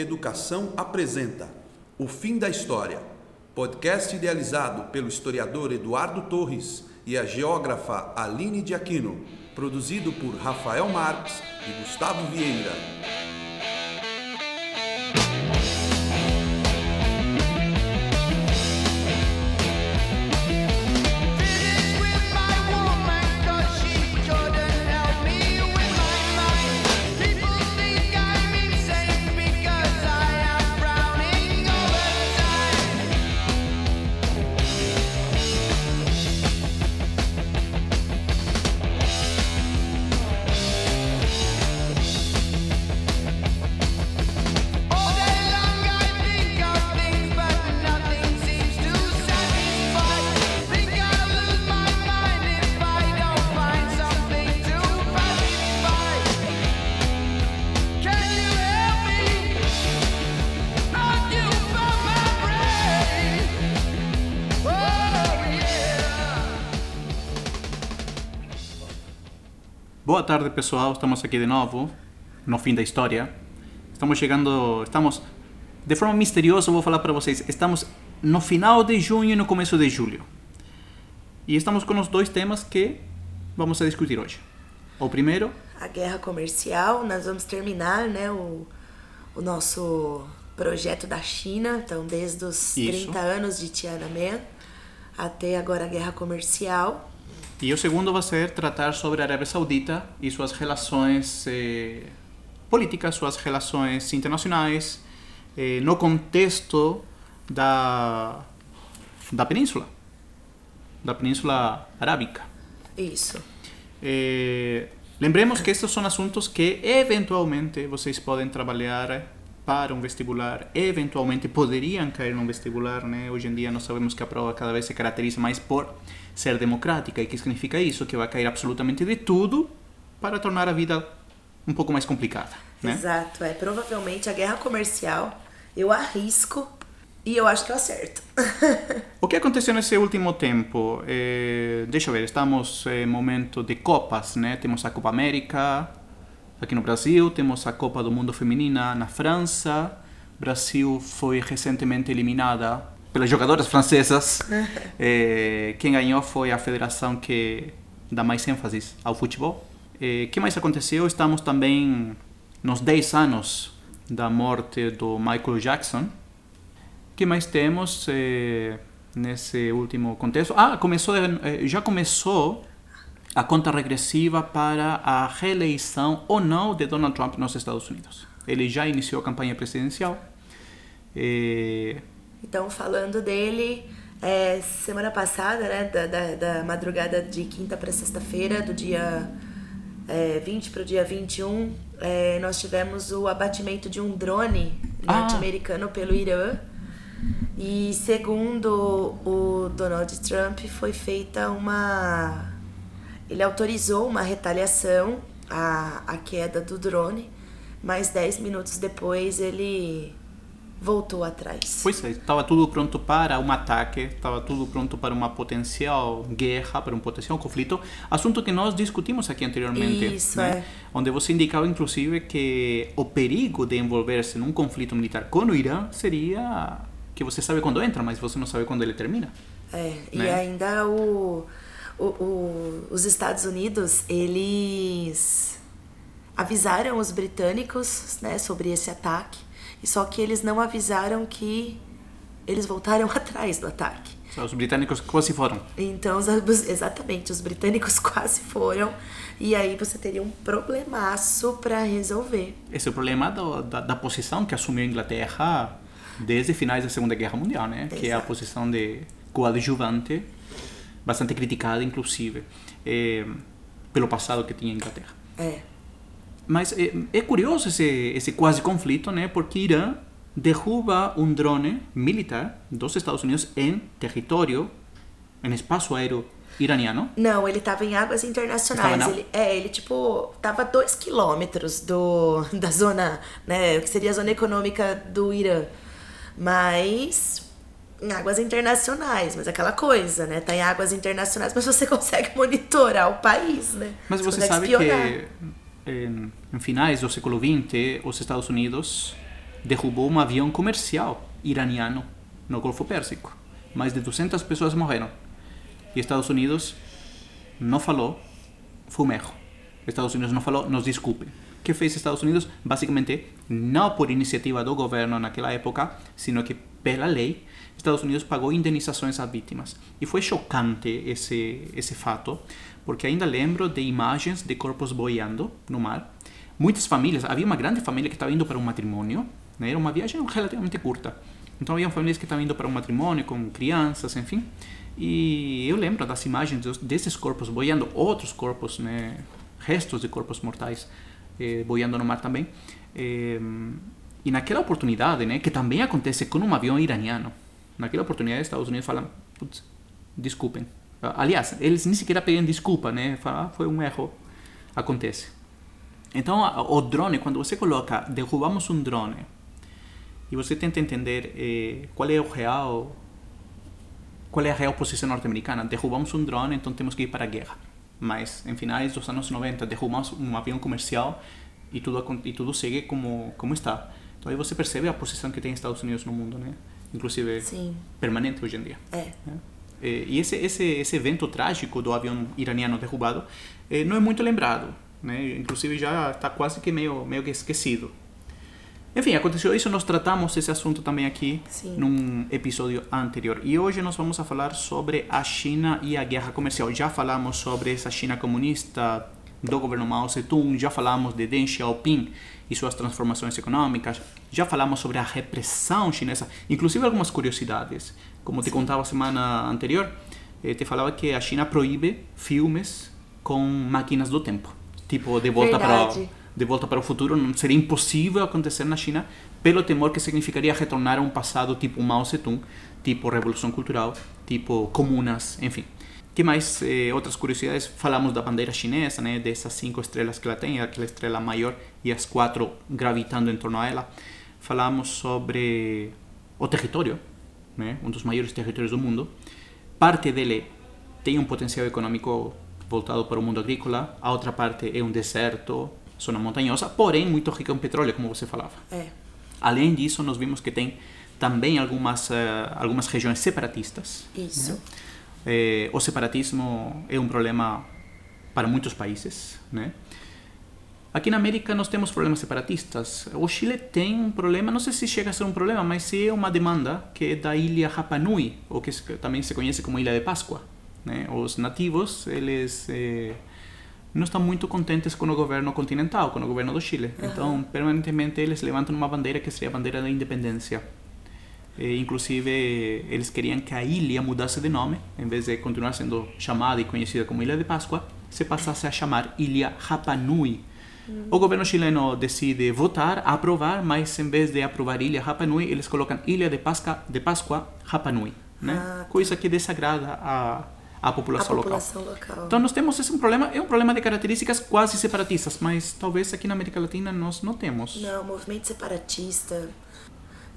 Educação apresenta O Fim da História, podcast idealizado pelo historiador Eduardo Torres e a geógrafa Aline de Aquino, produzido por Rafael Marques e Gustavo Vieira. Boa tarde, pessoal. Estamos aqui de novo, no fim da história. Estamos chegando, estamos de forma misteriosa, vou falar para vocês, estamos no final de junho e no começo de julho. E estamos com os dois temas que vamos a discutir hoje. O primeiro, a guerra comercial, nós vamos terminar né, o, o nosso projeto da China, então desde os Isso. 30 anos de Tiananmen até agora a guerra comercial. E o segundo vai ser tratar sobre a Arábia Saudita e suas relações eh, políticas, suas relações internacionais, eh, no contexto da, da península, da península arábica. Isso. Eh, lembremos que estes são assuntos que eventualmente vocês podem trabalhar para um vestibular, eventualmente poderiam cair num vestibular, né? Hoje em dia nós sabemos que a prova cada vez se caracteriza mais por ser democrática. E que significa isso? Que vai cair absolutamente de tudo para tornar a vida um pouco mais complicada, né? Exato, é provavelmente a guerra comercial. Eu arrisco e eu acho que eu acerto. O que aconteceu nesse último tempo? Eh, deixa eu ver, estamos em momento de Copas, né? Temos a Copa América aqui no Brasil, temos a Copa do Mundo Feminina na França. Brasil foi recentemente eliminada pelas jogadoras francesas. Eh, quem ganhou foi a federação que dá mais ênfase ao futebol. O que mais aconteceu? Estamos também nos 10 anos da morte do Michael Jackson. O que mais temos eh, nesse último contexto? Ah, começou, eh, já começou a conta regressiva para a reeleição ou não de Donald Trump nos Estados Unidos. Ele já iniciou a campanha presidencial. Eh, Então, falando dele, é, semana passada, né, da, da, da madrugada de quinta para sexta-feira, do dia é, 20 para o dia 21, é, nós tivemos o abatimento de um drone Ah. norte-americano pelo Irã. E segundo o Donald Trump, foi feita uma. Ele autorizou uma retaliação à, à queda do drone, mas 10 minutos depois ele voltou atrás. Pois é, estava tudo pronto para um ataque, estava tudo pronto para uma potencial guerra, para um potencial conflito. Assunto que nós discutimos aqui anteriormente. Isso, né? é. Onde você indicava, inclusive, que o perigo de envolver-se num conflito militar com o Irã seria que você sabe quando entra, mas você não sabe quando ele termina. É, e né? ainda o, o, o- os Estados Unidos, eles avisaram os britânicos né, sobre esse ataque, e só que eles não avisaram que eles voltaram atrás do ataque. Os britânicos quase foram. Então, exatamente, os britânicos quase foram, e aí você teria um problemaço para resolver. Esse é o problema do, da, da posição que assumiu a Inglaterra desde finais da Segunda Guerra Mundial, né? Que é a Exato. posição de coadjuvante, bastante criticada, inclusive, eh, pelo passado que tinha a Inglaterra. É, Mas é, é curioso esse, esse quase conflito, né? Porque Irã derruba um drone militar dos Estados Unidos em território, em espaço aéreo iraniano. Não, ele tava em águas internacionais. Estava na- Ele, é, ele tipo, tava a dois quilômetros do, da zona, né, que seria a zona econômica do Irã. Mas em águas internacionais, mas aquela coisa, né? Tá em águas internacionais, mas você consegue monitorar o país, né? Mas você consegue sabe espionar. que em, em finais do século XX, os Estados Unidos derrubou um avião comercial iraniano no Golfo Pérsico. Mais de 200 pessoas morreram. E Estados Unidos não falou, foi um erro. Estados Unidos não falou, nos desculpem. O que fez Estados Unidos? Basicamente, não por iniciativa do governo naquela época, sino que pela lei, Estados Unidos pagou indenizações às vítimas. E foi chocante esse, esse fato, porque ainda lembro de imagens de corpos boiando no mar. Muitas famílias, havia uma grande família que estava indo para um matrimônio, né? era uma viagem relativamente curta. Então, havia famílias que estavam indo para um matrimônio com crianças, enfim. E eu lembro das imagens desses corpos boiando, outros corpos, né? restos de corpos mortais eh, boiando no mar também. Eh, e naquela oportunidade, né, que também acontece com um avião iraniano, naquela oportunidade, os Estados Unidos falam, putz, desculpem. Aliás, eles nem sequer pedem desculpa, né? Falam, ah, foi um erro, acontece. Então, o drone, quando você coloca, derrubamos um drone, e você tenta entender eh, qual é o real, qual é a real posição norte-americana, derrubamos um drone, então temos que ir para a guerra. Mas, em finais dos anos 90, derrubamos um avião comercial e tudo, e tudo segue como, como está. Então aí você percebe a posição que tem Estados Unidos no mundo, né? Inclusive Sim. permanente hoje em dia. É. é. E esse, esse, esse evento trágico do avião iraniano derrubado é, não é muito lembrado, né? Inclusive já está quase que meio, meio que esquecido. Enfim, aconteceu isso, nós tratamos esse assunto também aqui Sim. num episódio anterior. E hoje nós vamos a falar sobre a China e a guerra comercial. Já falamos sobre essa China comunista do governo Mao Zedong, já falamos de Deng Xiaoping e suas transformações econômicas, já falamos sobre a repressão chinesa, inclusive algumas curiosidades. Como te contava semana anterior, eh, te falava que a China proíbe filmes com máquinas do tempo, tipo De Volta Verdade. para de volta para o futuro não seria impossível acontecer na China pelo temor que significaria retornar a um passado tipo Mao Zedong, tipo revolução cultural, tipo comunas, enfim. Que mais? Eh, outras curiosidades, falamos da bandeira chinesa, né, dessas cinco estrelas que ela tem, aquela estrela maior e as quatro gravitando em torno a ela. Falamos sobre o território, né, um dos maiores territórios do mundo. Parte dele tem um potencial econômico voltado para o mundo agrícola, a outra parte é um deserto, zona montanhosa, porém muito rica em petróleo, como você falava. É. Além disso, nós vimos que tem também algumas, uh, algumas regiões separatistas. Isso. Eh, o separatismo é um problema para muitos países, né? Aqui na América nós temos problemas separatistas. O Chile tem um problema, não sei se chega a ser um problema, mas é uma demanda que é da ilha Rapa Nui, ou que também se conhece como Ilha de Páscoa. Né? Os nativos, eles eh, não estão muito contentes com o governo continental, com o governo do Chile. Então, permanentemente eles levantam uma bandeira que seria a bandeira da independência. E, inclusive, eles queriam que a ilha mudasse de nome, em vez de continuar sendo chamada e conhecida como Ilha de Páscoa, se passasse a chamar Ilha Rapa Nui. O governo chileno decide votar, aprovar, mas em vez de aprovar Ilha Rapa Nui, eles colocam Ilha de Páscoa, de Páscoa Rapa Nui. Né? Ah, Coisa que desagrada a, a A população local. população local. Então nós temos esse problema, é um problema de características quase separatistas, mas talvez aqui na América Latina nós não temos. Não, movimento separatista.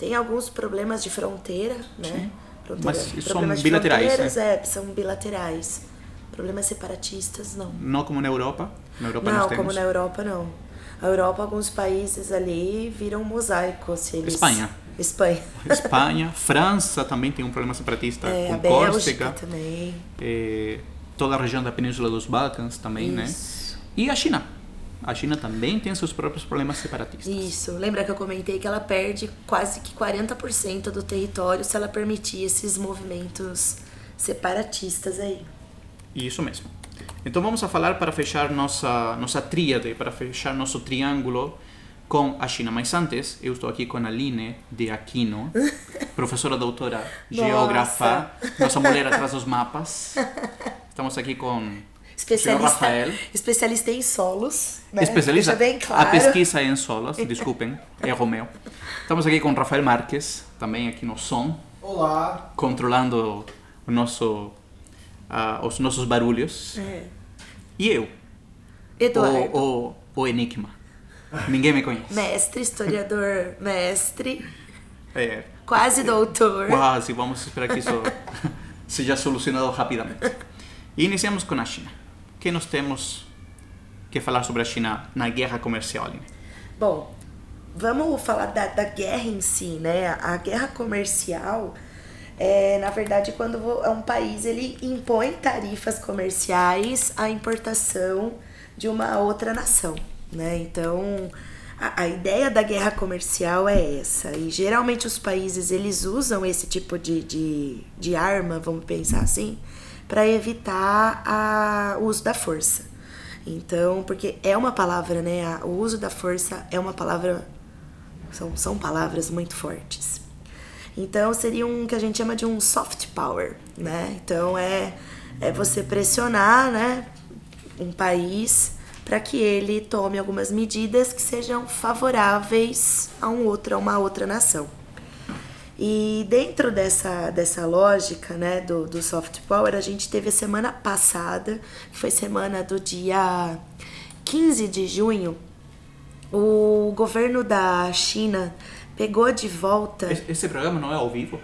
Tem alguns problemas de fronteira, né? Fronteira, Mas são bilaterais, né? é, são bilaterais. Problemas separatistas, não. Não como na Europa. Na Europa não, como temos na Europa, não. A Europa, alguns países ali viram um mosaico. Se eles... Espanha. Espanha. Espanha, França também tem um problema separatista É, a com Bélgica Córcega, também. eh, toda a região da Península dos Balcãs também, né? Isso. E a China. A China também tem seus próprios problemas separatistas. Isso. Lembra que eu comentei que ela perde quase que 40% do território se ela permitir esses movimentos separatistas aí. Isso mesmo. Então vamos a falar para fechar nossa nossa tríade, para fechar nosso triângulo com a China. Mas antes, eu estou aqui com a Aline de Aquino, professora doutora, geógrafa, nossa mulher atrás dos mapas. Estamos aqui com Especialista, especialista em solos. Né? especialista. Bem claro. A pesquisa é em solos, desculpem, erro meu. Estamos aqui com o Rafael Marques, também aqui no som, Olá! controlando o nosso, ah, os nossos barulhos. É. E eu, Eduardo, o, o, o Enigma. Ninguém me conhece. mestre, historiador, mestre, É, quase doutor. quase, vamos esperar que isso seja solucionado rapidamente. E iniciamos com a China. Que nós temos quer falar sobre a China na guerra comercial? Bom, vamos falar da, da guerra em si, né? A guerra comercial é, na verdade, quando é um país ele impõe tarifas comerciais à importação de uma outra nação, né? Então, a, a ideia da guerra comercial é essa. E geralmente os países eles usam esse tipo de, de, de arma, vamos pensar assim, para evitar a, o uso da força. Então, porque é uma palavra, né? O uso da força é uma palavra. São, são palavras muito fortes. Então seria um que a gente chama de um soft power, né? Então é, é você pressionar, né, um país para que ele tome algumas medidas que sejam favoráveis a um outro, a uma outra nação. E dentro dessa, dessa lógica né, do, do soft power, a gente teve a semana passada, que foi semana do dia 15 de junho, o governo da China pegou de volta. Esse programa não é ao vivo?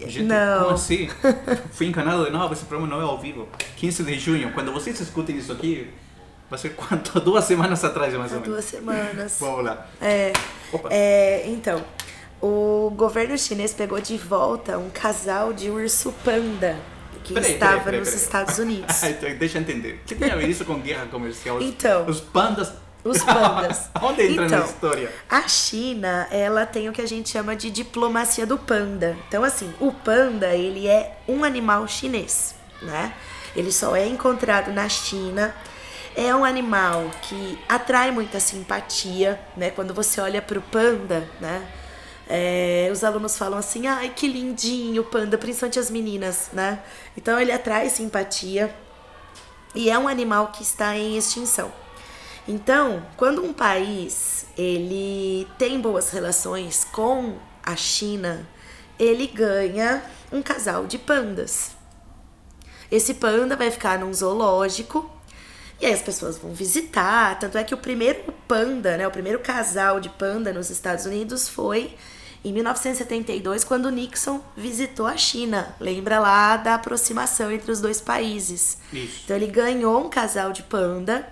Gente, não. Como assim? Fui encanado de novo, esse programa não é ao vivo. 15 de junho, quando vocês escutem isso aqui, vai ser quanto? Duas semanas atrás, mais ou menos. Duas semanas. Vamos lá. É, é, então, o governo chinês pegou de volta um casal de urso panda que peraí, estava peraí, peraí, nos Estados Unidos. Deixa eu entender. O que tem a ver isso com guerra comercial? Então. Os pandas os pandas. Onde entra então, na história? A China, ela tem o que a gente chama de diplomacia do panda. Então, assim, o panda, ele é um animal chinês, né? Ele só é encontrado na China. É um animal que atrai muita simpatia, né? Quando você olha para o panda, né? É, os alunos falam assim, ai que lindinho panda, principalmente as meninas, né? Então ele atrai simpatia e é um animal que está em extinção. Então, quando um país ele tem boas relações com a China, ele ganha um casal de pandas. Esse panda vai ficar num zoológico e aí as pessoas vão visitar. Tanto é que o primeiro panda, né, o primeiro casal de panda nos Estados Unidos foi em 1972, quando Nixon visitou a China. Lembra lá da aproximação entre os dois países. Isso. Então ele ganhou um casal de panda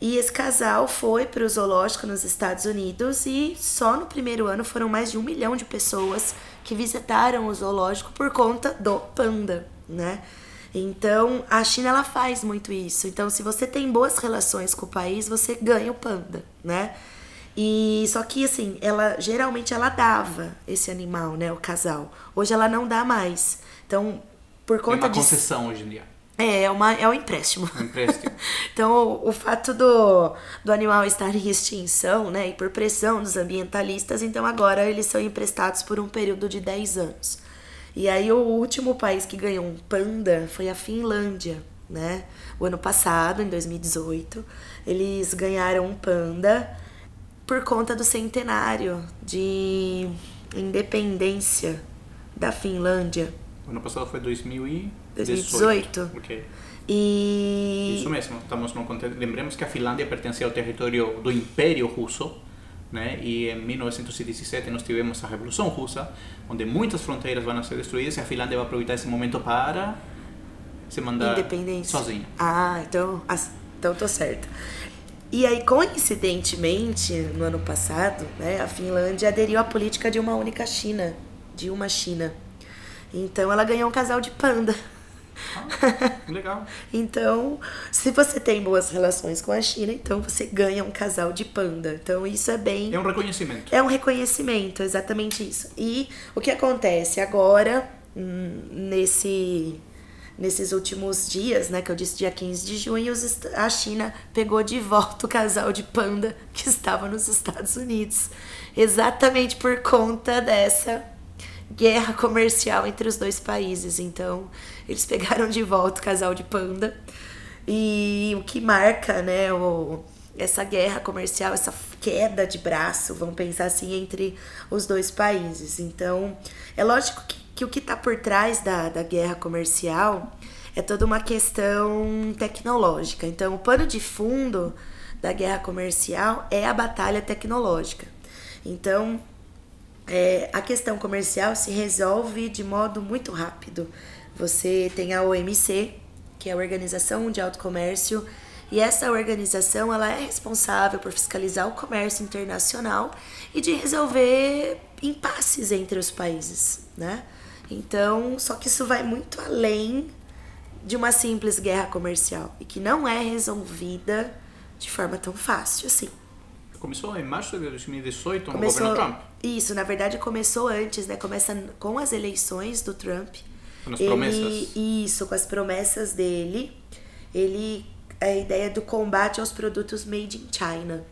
e esse casal foi para o zoológico nos Estados Unidos e só no primeiro ano foram mais de um milhão de pessoas que visitaram o zoológico por conta do panda, né? Então a China ela faz muito isso. Então se você tem boas relações com o país, você ganha o panda, né? E só que assim, ela geralmente ela dava esse animal, né, o casal. Hoje ela não dá mais. Então por conta Tem uma concessão hoje em dia. É, é, uma, é um empréstimo. Um empréstimo. então, o, o, fato do, do animal estar em extinção, né, e por pressão dos ambientalistas, então agora eles são emprestados por um período de 10 anos. E aí, o último país que ganhou um panda foi a Finlândia, né? O ano passado, em 2018, eles ganharam um panda por conta do centenário de independência da Finlândia. O ano passado foi 2000 e... 2018. Ok. E... Isso mesmo, estamos no contexto. Lembremos que a Finlândia pertencia ao território do Império Russo, né? E em 1917 nós tivemos a Revolução Russa, onde muitas fronteiras vão ser destruídas e a Finlândia vai aproveitar esse momento para se mandar sozinha. Ah, então, então tô certa. E aí, coincidentemente, no ano passado, né, a Finlândia aderiu à política de uma única China, de uma China. Então, ela ganhou um casal de panda. Ah, legal. então, se você tem boas relações com a China, então você ganha um casal de panda. Então, isso é bem. É um reconhecimento. É um reconhecimento, exatamente isso. E o que acontece agora, hum, nesse. Nesses últimos dias, né, que eu disse dia 15 de junho, a China pegou de volta o casal de panda que estava nos Estados Unidos. Exatamente por conta dessa guerra comercial entre os dois países. Então, eles pegaram de volta o casal de panda. E o que marca, né, o, essa guerra comercial, essa queda de braço, vamos pensar assim, entre os dois países. Então, é lógico que, que o que está por trás da, da guerra comercial é toda uma questão tecnológica. Então, o pano de fundo da guerra comercial é a batalha tecnológica. Então, é, a questão comercial se resolve de modo muito rápido. Você tem a OMC, que é a Organização Mundial do Comércio, E essa organização ela é responsável por fiscalizar o comércio internacional e de resolver impasses entre os países, né? Então, só que isso vai muito além de uma simples guerra comercial e que não é resolvida de forma tão fácil assim. Começou em março de 2018 Começou, no governo Trump. Isso, na verdade começou antes, né? Começa com as eleições do Trump. Com as Ele- promessas. Isso, com as promessas dele. Ele a ideia do combate aos produtos made in China,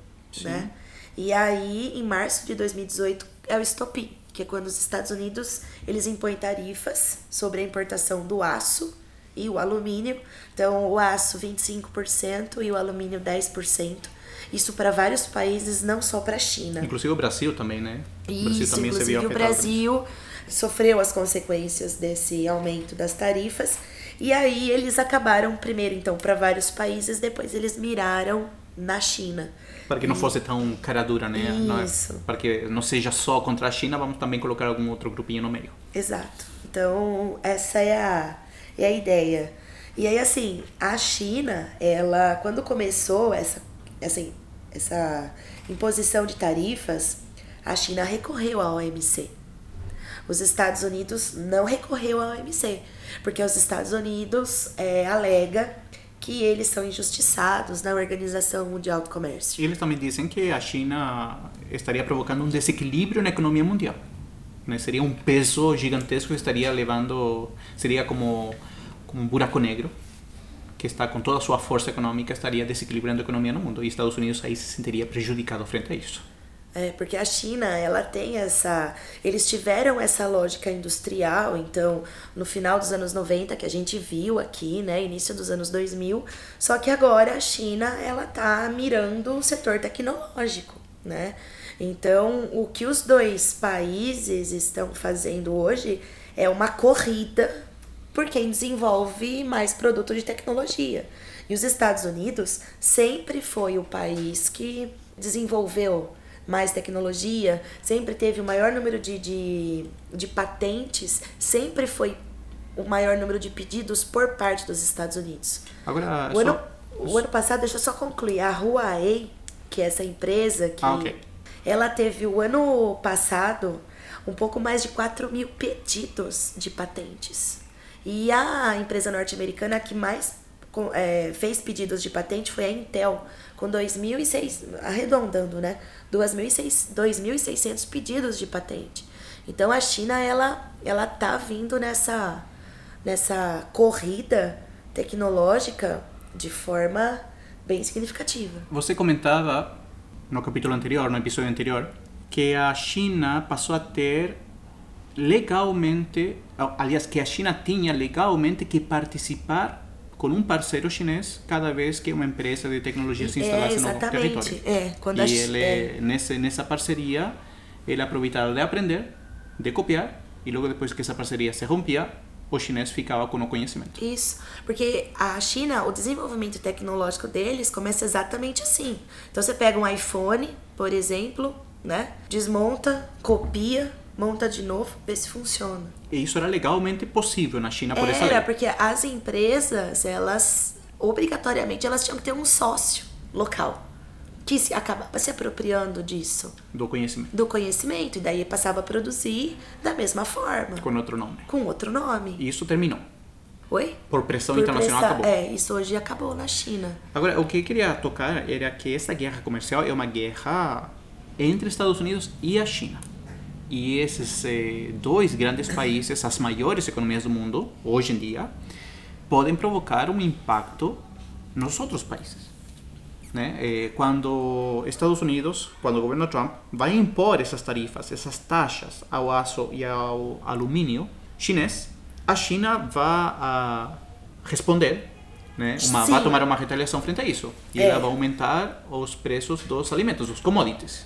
né? E aí, em março de 2018 é o estopim, que é quando os Estados Unidos eles impõem tarifas sobre a importação do aço e o alumínio. Então, o aço 25% e o alumínio 10%. Isso para vários países, não só para a China. Inclusive o Brasil também, né? o Brasil Isso, também inclusive o isso. Brasil sofreu as consequências desse aumento das tarifas. E aí eles acabaram primeiro então para vários países, depois eles miraram na China. Para que não fosse tão cara dura, né? Não é- Isso. para que não seja só contra a China, vamos também colocar algum outro grupinho no meio. Exato. Então, essa é a, é a ideia. E aí, assim, a China, ela, quando começou essa, essa, essa imposição de tarifas, a China recorreu à OMC. Os Estados Unidos não recorreu à OMC, porque os Estados Unidos é, alega que eles são injustiçados na Organização Mundial do Comércio. Eles também dizem que a China estaria provocando um desequilíbrio na economia mundial. Né? Seria um peso gigantesco estaria levando, seria como, como um buraco negro que está com toda a sua força econômica estaria desequilibrando a economia no mundo e Estados Unidos aí se sentiria prejudicado frente a isso. É, porque a China, ela tem essa. Eles tiveram essa lógica industrial, então, no final dos anos 90, que a gente viu aqui, né, início dos anos 2000, só que agora a China, ela tá mirando o setor tecnológico, né? Então, o que os dois países estão fazendo hoje é uma corrida por quem desenvolve mais produto de tecnologia. E os Estados Unidos sempre foi o país que desenvolveu mais tecnologia, sempre teve o maior número de, de, de patentes, sempre foi o maior número de pedidos por parte dos Estados Unidos. Agora, O ano, só- o ano passado, deixa eu só concluir, a Huawei, que é essa empresa que Ah, ok. ela teve o ano passado um pouco mais de 4 mil pedidos de patentes. E a empresa norte-americana que mais é, fez pedidos de patente foi a Intel, com 2.600, arredondando, né? 2.600 2.600 pedidos de patente. Então a China, ela, ela tá vindo nessa, nessa corrida tecnológica de forma bem significativa. Você comentava no capítulo anterior, no episódio anterior, que a China passou a ter legalmente, aliás, que a China tinha legalmente que participar com um parceiro chinês cada vez que uma empresa de tecnologia se É, instalasse no exatamente. território. É, quando a e Chi- ele, é. nesse, nessa parceria, ele aproveitava de aprender, de copiar, e logo depois que essa parceria se rompia, o chinês ficava com o conhecimento. Isso, porque a China, o desenvolvimento tecnológico deles começa exatamente assim. Então você pega um iPhone, por exemplo, né? Desmonta, copia, monta de novo, vê se funciona. E isso era legalmente possível na China por essa Era lei. porque as empresas, elas obrigatoriamente elas tinham que ter um sócio local que se acabava se apropriando disso, do conhecimento, do conhecimento e daí passava a produzir da mesma forma, com outro nome. com outro nome. E isso terminou. Oi? Por pressão Por internacional pressa- acabou. É, isso hoje acabou na China. Agora, o que eu queria tocar era que essa guerra comercial é uma guerra entre Estados Unidos e a China. E esses eh, dois grandes países, as maiores economias do mundo, hoje em dia, podem provocar um impacto nos outros países. Né? Eh, quando Estados Unidos, quando o governo Trump vai impor essas tarifas, essas taxas ao aço e ao alumínio chinês, a China vai responder, né? Uma, vai tomar uma retaliação frente a isso. E É. ela vai aumentar os preços dos alimentos, dos commodities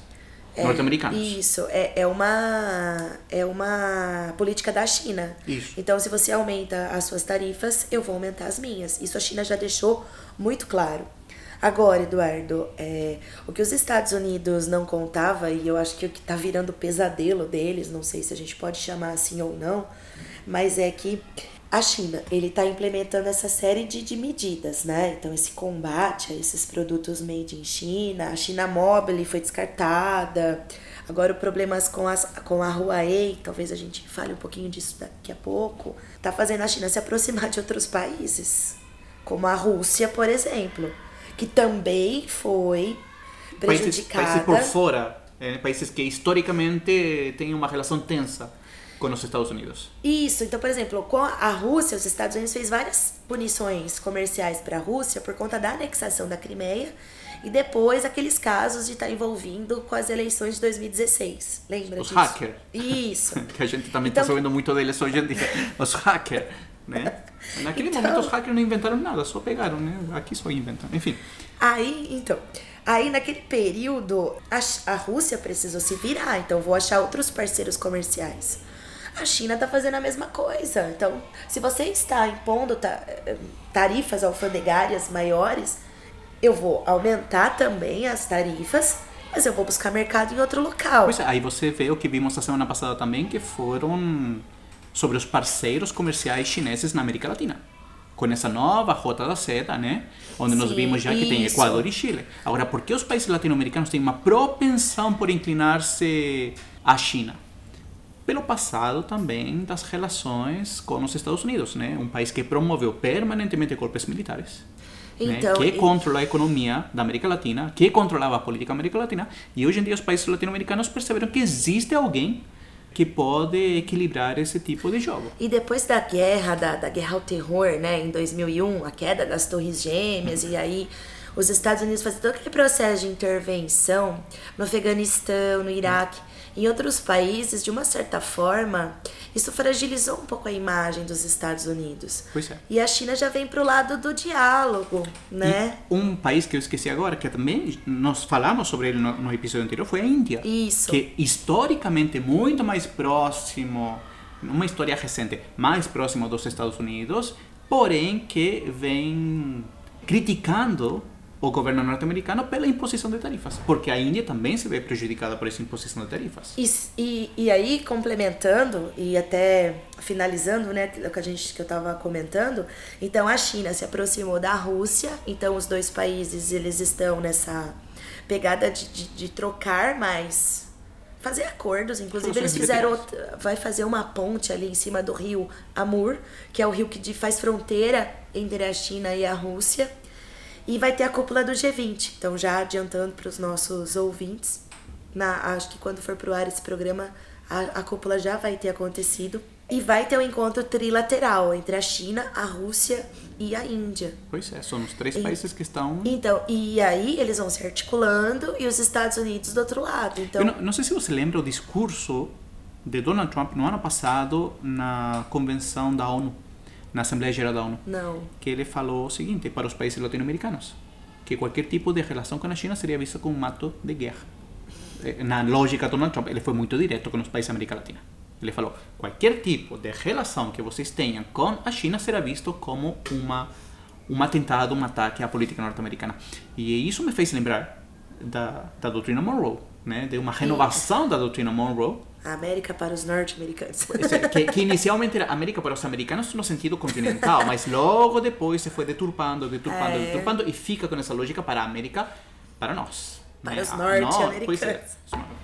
É, norte-americanos. Isso, é, é, uma, é uma política da China. Isso. Então, se você aumenta as suas tarifas, eu vou aumentar as minhas. Isso a China já deixou muito claro. Agora, Eduardo, é, o que os Estados Unidos não contava, e eu acho que o que está virando pesadelo deles, não sei se a gente pode chamar assim ou não, mas é que a China, ele está implementando essa série de, de medidas, né? Então, esse combate a esses produtos made in China, a China Mobile foi descartada, agora problemas com, as, com a Huawei, talvez a gente fale um pouquinho disso daqui a pouco, tá fazendo a China se aproximar de outros países, como a Rússia, por exemplo, que também foi prejudicada. Países, países por fora, eh, países que historicamente têm uma relação tensa com os Estados Unidos. Isso, então, por exemplo, com a Rússia, os Estados Unidos fez várias punições comerciais para a Rússia por conta da anexação da Crimeia e depois aqueles casos de estar tá envolvindo com as eleições de 2016. Lembra os disso? hackers. Isso. que a gente também está então... sabendo muito deles hoje em dia. Os hackers, né? Naquele então... momento os hackers não inventaram nada, só pegaram, né? Aqui só inventam. Enfim. Aí, então, Aí, naquele período, a, a Rússia precisou se virar, então vou achar outros parceiros comerciais. A China está fazendo a mesma coisa. Então, se você está impondo tarifas alfandegárias maiores, eu vou aumentar também as tarifas, mas eu vou buscar mercado em outro local. Pois é, aí você vê o que vimos a semana passada também, que foram sobre os parceiros comerciais chineses na América Latina. Com essa nova rota da seda, né? Onde Sim, nós vimos já que tem Equador e Chile. Agora, por que os países latino-americanos têm uma propensão por inclinar-se à China? Pelo passado também das relações com os Estados Unidos, né? Um país que promoveu permanentemente golpes militares. Né? Então, né? que controla a economia da América Latina, que controlava a política da América Latina, e hoje em dia os países latino-americanos perceberam que existe alguém que pode equilibrar esse tipo de jogo. E depois da guerra, da, da guerra ao terror, né, em 2001, a queda das Torres Gêmeas, e aí os Estados Unidos fazem todo aquele processo de intervenção no Afeganistão, no Iraque. Em outros países, de uma certa forma, isso fragilizou um pouco a imagem dos Estados Unidos. Pois é. E a China já vem para o lado do diálogo, né? E um país que eu esqueci agora, que também nós falamos sobre ele no, no episódio anterior, foi a Índia. Isso. Que historicamente muito mais próximo, uma história recente, mais próximo dos Estados Unidos, porém que vem criticando o governo norte-americano pela imposição de tarifas, porque a Índia também se vê prejudicada por essa imposição de tarifas. E, e, e aí, complementando e até finalizando, né, o que a gente que eu estava comentando, então a China se aproximou da Rússia, então os dois países eles estão nessa pegada de, de, de trocar mais fazer acordos, inclusive eles fizeram vai fazer uma ponte ali em cima do rio Amur, que é o rio que faz fronteira entre a China e a Rússia. E vai ter a cúpula do G20. Então, já adiantando para os nossos ouvintes, na, acho que quando for pro ar esse programa, a, a cúpula já vai ter acontecido. E vai ter um encontro trilateral entre a China, a Rússia e a Índia. Pois é, são os três e, países que estão. Então, e aí eles vão se articulando e os Estados Unidos do outro lado. Então, não, não sei se você lembra o discurso de Donald Trump no ano passado na convenção da ONU na Assembleia Geral da ONU. Não. Que ele falou o seguinte para os países latino-americanos: que qualquer tipo de relação com a China seria vista como um ato de guerra. Eh, na lógica de Donald Trump, ele foi muito direto com os países da América Latina. Ele falou: qualquer tipo de relação que vocês tenham com a China será visto como uma um atentado, um ataque à política norte-americana. E isso me fez lembrar da, da doutrina Monroe, né? De uma renovação da doutrina Monroe a América para os norte-americanos. Que, que, inicialmente era América para os americanos no sentido continental, mas logo depois se foi deturpando, deturpando, é. deturpando e fica com essa lógica para a América, para nós. Para né? os norte-americanos. É,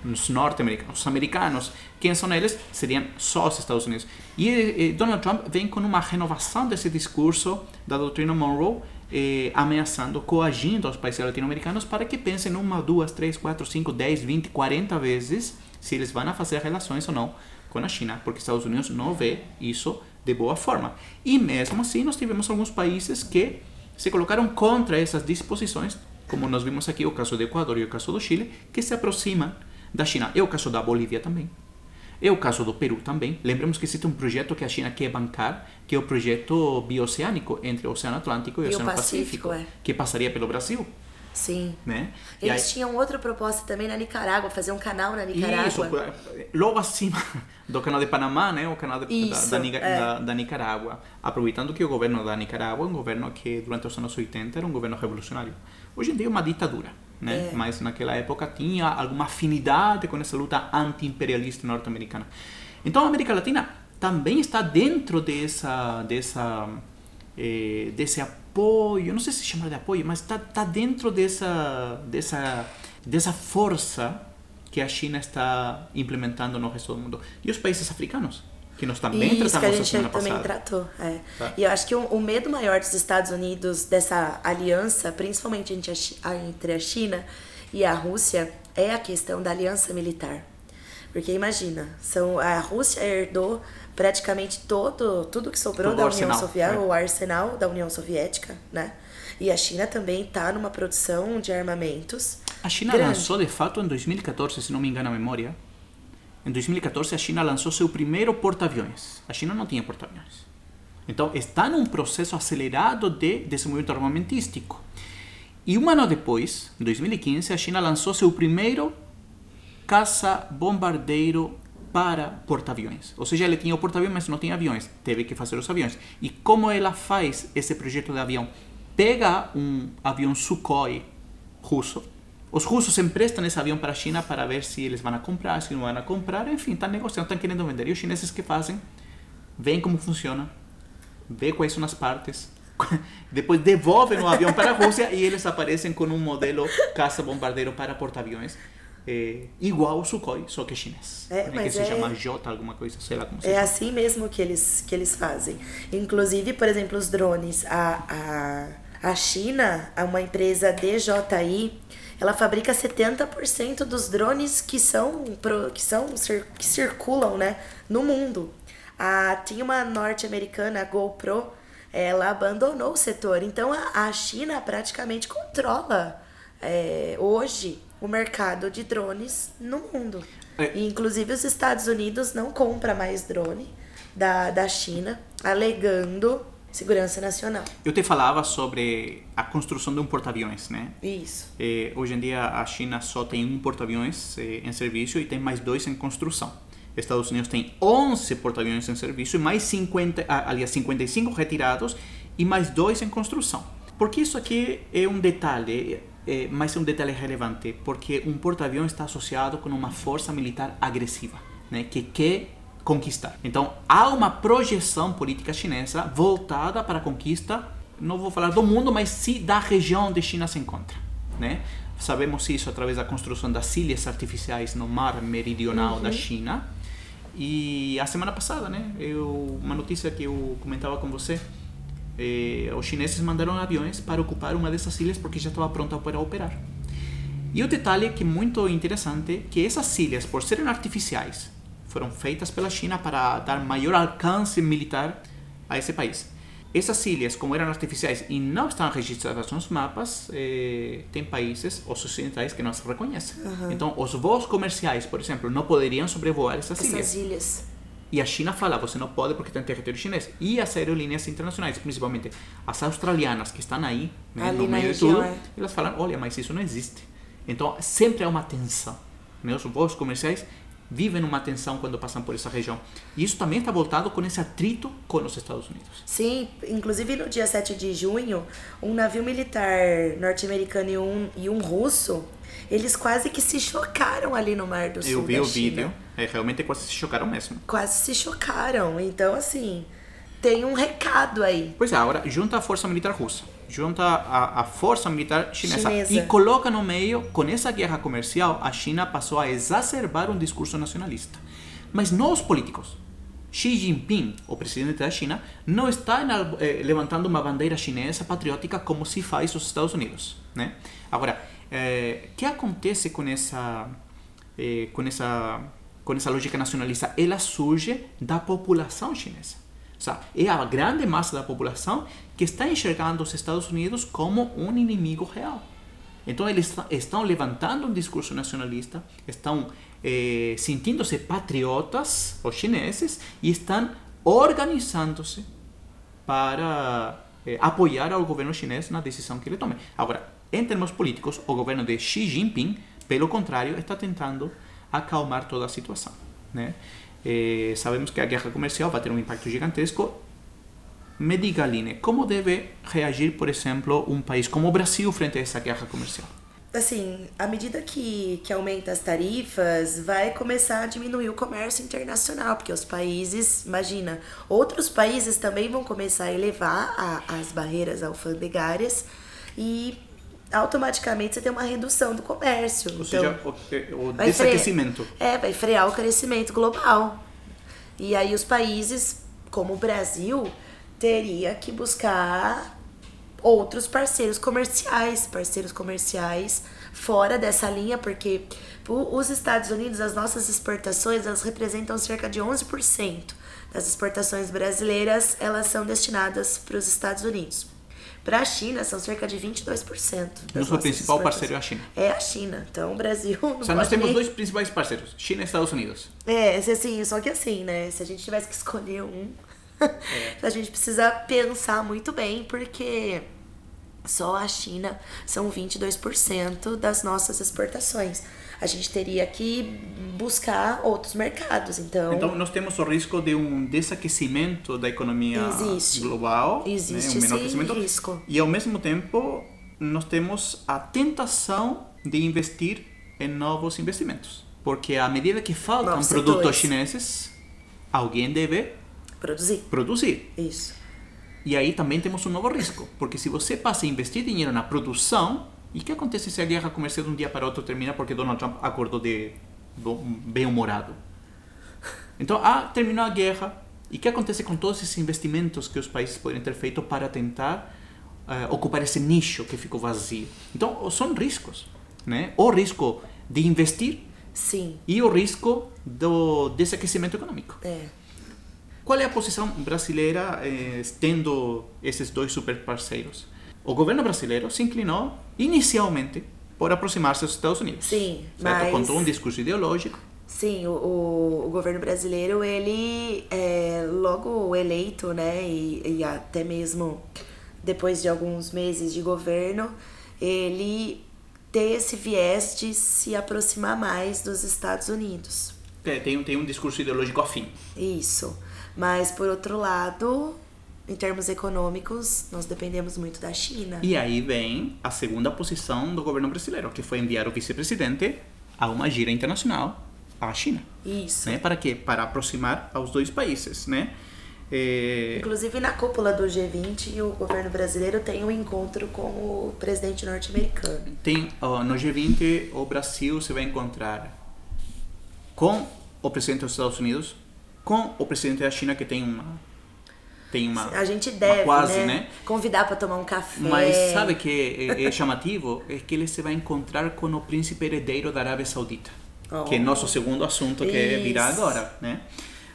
os norte-americanos. Os americanos, quem são eles? Seriam só os Estados Unidos. E, e Donald Trump vem com uma renovação desse discurso da doutrina Monroe, eh, ameaçando, coagindo os países latino-americanos para que pensem uma, duas, três, quatro, cinco, dez, vinte, quarenta vezes se eles vão fazer relações ou não com a China, porque os Estados Unidos não vê isso de boa forma. E mesmo assim, nós tivemos alguns países que se colocaram contra essas disposições, como nós vimos aqui o caso do Equador e o caso do Chile, que se aproximam da China. É o caso da Bolívia também. É o caso do Peru também. Lembramos que existe um projeto que a China quer bancar, que é o projeto bioceânico entre o Oceano Atlântico e o Oceano Pacífico, Pacífico é. que passaria pelo Brasil. Sim. Né? Eles aí... tinham outra proposta também na Nicarágua, fazer um canal na Nicarágua. Isso, logo acima do canal de Panamá, né? O canal de, Isso, da, da, é. da, da, Nicarágua. Aproveitando que o governo da Nicarágua é um governo que durante os anos 80 era um governo revolucionário. Hoje em dia é uma ditadura, né? É. Mas naquela época tinha alguma afinidade com essa luta anti-imperialista norte-americana. Então a América Latina também está dentro dessa, dessa, eh, desse apoio, não sei se chamar de apoio, mas está, está dentro dessa, dessa, dessa força que a China está implementando no resto do mundo. E os países africanos, que nós também Isso tratamos que a gente também passada. tratou. É. Tá. E eu acho que o, o medo maior dos Estados Unidos dessa aliança, principalmente entre a China e a Rússia, é a questão da aliança militar. Porque imagina, são, a Rússia herdou praticamente todo, tudo que sobrou Todo da União arsenal, Soviética, é. o arsenal da União Soviética, né? E a China também está numa produção de armamentos. A China grande. lançou de fato em 2014, se não me engano a memória. Em 2014 a China lançou seu primeiro porta-aviões. A China não tinha porta-aviões. Então está num processo acelerado de desenvolvimento armamentístico. E um ano depois, em 2015, a China lançou seu primeiro caça-bombardeiro para porta-aviões. Ou seja, ele tinha o porta-aviões, mas não tinha aviões. Teve que fazer os aviões. E como ela faz esse projeto de avião? Pega um avião Sukhoi russo. Os russos emprestam esse avião para a China para ver se eles vão comprar, se não vão comprar. Enfim, estão negociando, estão querendo vender. E os chineses que fazem? Veem como funciona, vê quais são as partes, depois devolvem o avião para a Rússia e eles aparecem com um modelo caça-bombardeiro para porta-aviões eh, igual ao Sukhoi, só que chinês. É, né, que se é- chama J, alguma coisa, sei lá como se É chama. assim mesmo que eles, que eles fazem. Inclusive, por exemplo, os drones. A, a, a China, é uma empresa DJI, ela fabrica 70% dos drones que são, que são que circulam né, no mundo. A, tinha uma norte-americana, a GoPro, ela abandonou o setor. Então a, a China praticamente controla é, hoje o mercado de drones no mundo. É. E, inclusive os Estados Unidos não compra mais drone da, da China, alegando segurança nacional. Eu te falava sobre a construção de um porta-aviões, né? Isso. Eh, hoje em dia a China só tem um porta-aviões eh, em serviço e tem mais dois em construção. Estados Unidos tem 11 porta-aviões em serviço e mais 50, ah, aliás, 55 retirados e mais dois em construção. Porque isso aqui é um detalhe, eh, mas é um detalhe relevante, porque um porta-avião está associado com uma força militar agressiva, né, que quer conquistar. Então, há uma projeção política chinesa voltada para a conquista, não vou falar do mundo, mas sim da região onde a China se encontra. Né? Sabemos isso através da construção das ilhas artificiais no mar meridional da China. E a semana passada, né, eu, uma notícia que eu comentava com você, eh, os chineses mandaram aviões para ocupar uma dessas ilhas porque já estava pronta para operar. E o detalhe que é muito interessante que essas ilhas, por serem artificiais, foram feitas pela China para dar maior alcance militar a esse país. Essas ilhas, como eram artificiais e não estão registradas nos mapas, eh, tem países, os ocidentais, que não as reconhecem. Então, os voos comerciais, por exemplo, não poderiam sobrevoar essas, ilhas. Essas ilhas. E a China fala, você não pode porque tem território chinês. E as aerolíneas internacionais, principalmente as australianas que estão aí, né, no meio de tudo, é. elas falam, olha, mas isso não existe. Então, sempre há uma tensão. Né? Os voos comerciais vivem uma tensão quando passam por essa região. E isso também está voltado com esse atrito com os Estados Unidos. Sim, inclusive no dia 7 de junho, um navio militar norte-americano e um, e um russo, eles quase que se chocaram ali no Mar do Sul Eu vi o vídeo, é, realmente quase se chocaram mesmo. Quase se chocaram. Então, assim, tem um recado aí. Pois é, agora junta a força militar russa, junta a, a força militar chinesa, Chinesa. e coloca no meio, com essa guerra comercial, a China passou a exacerbar um discurso nacionalista. Mas não os políticos. Xi Jinping, o presidente da China, não está eh, levantando uma bandeira chinesa patriótica como se faz os Estados Unidos, né? Agora, o que acontece com essa eh, com essa com essa lógica nacionalista? Ela surge da população chinesa. O sea, é a grande massa da população que está enxergando os Estados Unidos como um inimigo real. Então eles estão levantando um discurso nacionalista, estão eh, sentindo-se patriotas, os chineses, e estão organizando-se para eh, apoiar ao governo chinês na decisão que ele tome. Agora, em termos políticos, o governo de Xi Jinping, pelo contrário, está tentando acalmar toda a situação. Né? Eh, sabemos que a guerra comercial vai ter um impacto gigantesco. Me diga, Aline, como deve reagir, por exemplo, um país como o Brasil frente a essa guerra comercial? assim, à medida que, que aumenta as tarifas, vai começar a diminuir o comércio internacional, porque os países, imagina, outros países também vão começar a elevar a, as barreiras alfandegárias e automaticamente você tem uma redução do comércio. Ou então, seja, o, o vai desaquecimento. frear- é, vai frear o crescimento global. E aí os países, como o Brasil, teria que buscar outros parceiros comerciais, parceiros comerciais fora dessa linha, porque o- os Estados Unidos, as nossas exportações, elas representam cerca de 11% das exportações brasileiras, elas são destinadas para os Estados Unidos. Para a China, são cerca de 22%. das Nosso principal parceiro é a China. É a China. Então, o Brasil não seja, nós temos nem- dois principais parceiros, China e Estados Unidos. É, se assim, só que assim, né? Se a gente tivesse que escolher um, É. a gente precisa pensar muito bem, porque só a China são 22% das nossas exportações. A gente teria que buscar outros mercados. Então, Então, nós temos o risco de um desaquecimento da economia Existe. global, Existe né, um menor crescimento, risco. e ao mesmo tempo nós temos a tentação de investir em novos investimentos, porque à medida que faltam Novos produtos setores. chineses, alguém deve produzir. produzir. Isso. E aí também temos um novo risco, porque se você passa a investir dinheiro na produção, e o que acontece se a guerra comercial de um dia para outro termina porque Donald Trump acordou de bem-humorado? Então, ah, terminou a guerra, e o que acontece com todos esses investimentos que os países podem ter feito para tentar eh, ocupar esse nicho que ficou vazio? Então, são riscos, né? O risco de investir Sim. e o risco do desaquecimento econômico. É. Qual é a posição brasileira eh, tendo esses dois super parceiros? O governo brasileiro se inclinou inicialmente por aproximar-se dos Estados Unidos. Sim, certo? mas- Com todo um discurso ideológico. Sim, o, o, o governo brasileiro, ele é logo eleito, né, e, e até mesmo depois de alguns meses de governo, ele tem esse viés de se aproximar mais dos Estados Unidos. É, tem, tem um discurso ideológico afim. Isso. Mas, por outro lado, em termos econômicos, nós dependemos muito da China. E aí vem a segunda posição do governo brasileiro, que foi enviar o vice-presidente a uma gira internacional à China. Isso. Né? Para quê? Para aproximar aos dois países, né? Eh, Inclusive, na cúpula do G20, o governo brasileiro tem um encontro com o presidente norte-americano. tem ó, no G20 o Brasil se vai encontrar com o presidente dos Estados Unidos, com o presidente da China que tem uma tem uma A gente deve, quase, né, né? convidar para tomar um café. Mas sabe que é, é chamativo é que ele se vai encontrar com o príncipe herdeiro da Arábia Saudita, que é Oh. nosso segundo assunto que é virá Isso. agora, né?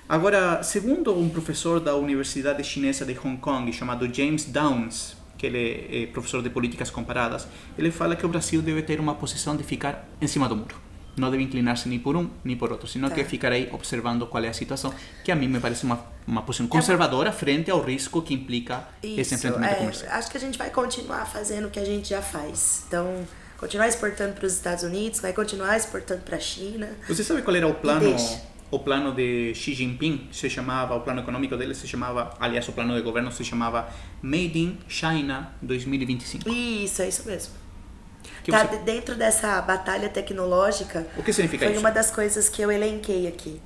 Agora, segundo um professor da Universidade Chinesa de Hong Kong chamado James Downs, que ele é professor de políticas comparadas, ele fala que o Brasil deve ter uma posição de ficar em cima do muro. Não deve inclinar-se nem por um nem por outro, senão Tá. que ficar aí observando qual é a situação, que a mim me parece uma, uma posição conservadora frente ao risco que implica esse Isso, enfrentamento é, comercial. acho que a gente vai continuar fazendo o que a gente já faz. Então, continuar exportando para os Estados Unidos, vai continuar exportando para a China. Você sabe qual era o plano, o plano de Xi Jinping? Se chamava, o plano econômico dele se chamava, aliás, o plano de governo se chamava Made in China 2025. Isso, é isso mesmo. Que tá você- de- dentro dessa batalha tecnológica. O que significa foi isso? uma das coisas que eu elenquei aqui.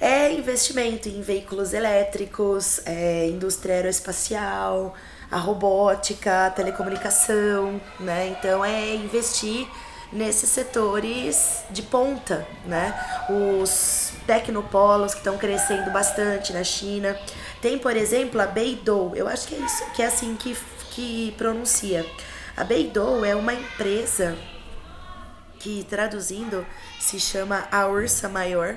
É investimento em veículos elétricos, é, indústria aeroespacial, a robótica, a telecomunicação, né? Então é investir nesses setores de ponta, né? Os tecnopolos que estão crescendo bastante na China. Tem, por exemplo, a Beidou. Eu acho que é isso, que é assim que, que pronuncia. A Beidou é uma empresa que traduzindo se chama a Ursa Maior,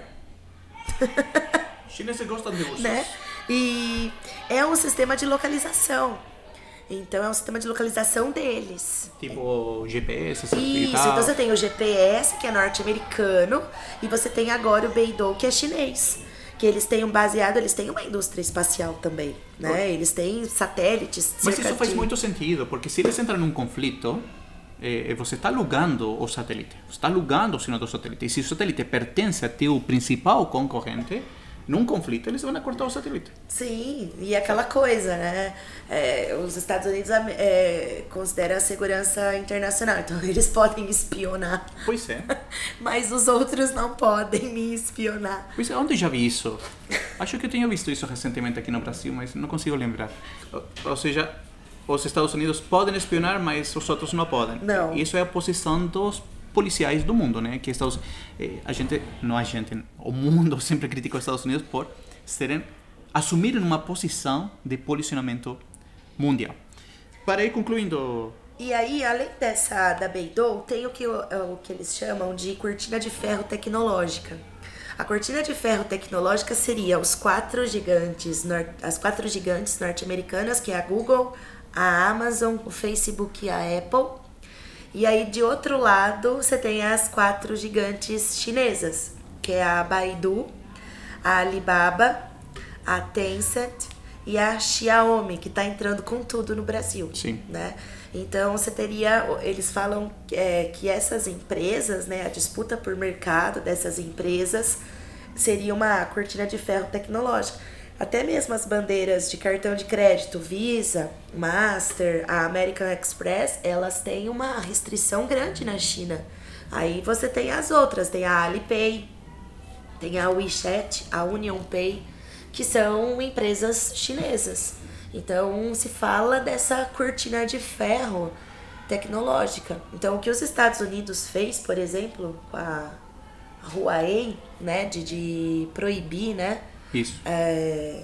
Chineses gostam de ursos. né? E é um sistema de localização. Então é um sistema de localização deles. Tipo GPS, e Isso, tal. então você tem o GPS, que é norte-americano, e você tem agora o Beidou, que é chinês. Que eles têm um baseado, eles têm uma indústria espacial também, né? Eles têm satélites. Mas isso faz de- muito sentido, porque se eles entram num conflito, eh, você está alugando o satélite, você está alugando o sinal do satélite. E se o satélite pertence a teu principal concorrente, num conflito, eles vão cortar o satélite. Sim, e aquela coisa, né? É, os Estados Unidos é, consideram a segurança internacional, então eles podem espionar. Pois é. Mas os outros não podem me espionar. Pois é, onde já vi isso? Acho que eu tenho visto isso recentemente aqui no Brasil, mas não consigo lembrar. Ou, ou seja, os Estados Unidos podem espionar, mas os outros não podem. Não. Isso é a posição dos policiais do mundo, né? Que Estados, eh, a gente, não a gente, o mundo sempre critica os Estados Unidos por serem assumirem uma posição de posicionamento mundial. Para ir concluindo, E aí, além dessa da Beidou, tem o que, o, o que eles chamam de cortina de ferro tecnológica. A cortina de ferro tecnológica seria os quatro gigantes, as quatro gigantes norte-americanas, que é a Google, a Amazon, o Facebook e a Apple. E aí, de outro lado, você tem as quatro gigantes chinesas, que é a Baidu, a Alibaba, a Tencent e a Xiaomi, que está entrando com tudo no Brasil. Sim. Né? Então, você teria... Eles falam é, que essas empresas, né, a disputa por mercado dessas empresas seria uma cortina de ferro tecnológica. Até mesmo as bandeiras de cartão de crédito, Visa, Master, a American Express, elas têm uma restrição grande na China. Aí você tem as outras, tem a Alipay, tem a WeChat, a UnionPay, que são empresas chinesas. Então se fala dessa cortina de ferro tecnológica. Então o que os Estados Unidos fez, por exemplo, com a Huawei, né, de, de proibir, né, isso. é,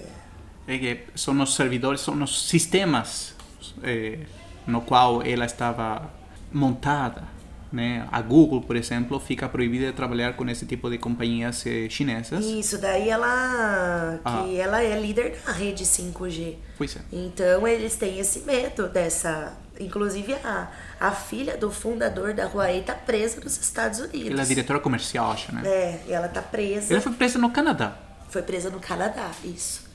É que são os servidores, são os sistemas eh, no qual ela estava montada. Né? A Google, por exemplo, fica proibida de trabalhar com esse tipo de companhias eh, chinesas. isso daí ela Ah. que ela é líder na rede 5G. Pois é. Então eles têm esse medo dessa. Inclusive a, a filha do fundador da Huawei tá presa nos Estados Unidos. Ela é diretora comercial, acho, né? É, e ela tá presa. Ela foi presa no Canadá. Foi presa no Canadá, isso.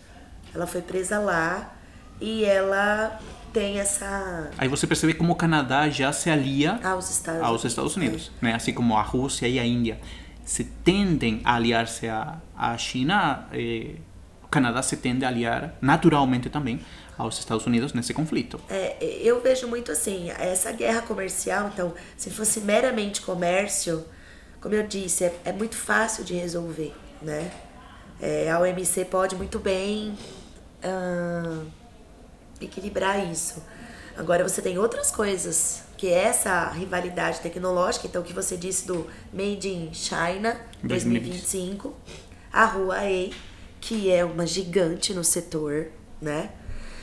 Ela foi presa lá e ela tem essa. Aí você percebe como o Canadá já se alia aos Estados aos Unidos. Estados Unidos, né? Assim como a Rússia e a Índia se tendem a aliar-se à, à China, eh, o Canadá se tende a aliar naturalmente também aos Estados Unidos nesse conflito. É, eu vejo muito assim, essa guerra comercial, então, se fosse meramente comércio, como eu disse, é, é muito fácil de resolver, né? É, a OMC pode muito bem ah, equilibrar isso. Agora você tem outras coisas, que é essa rivalidade tecnológica, então o que você disse do Made in China 2025, a Huawei, que é uma gigante no setor, né?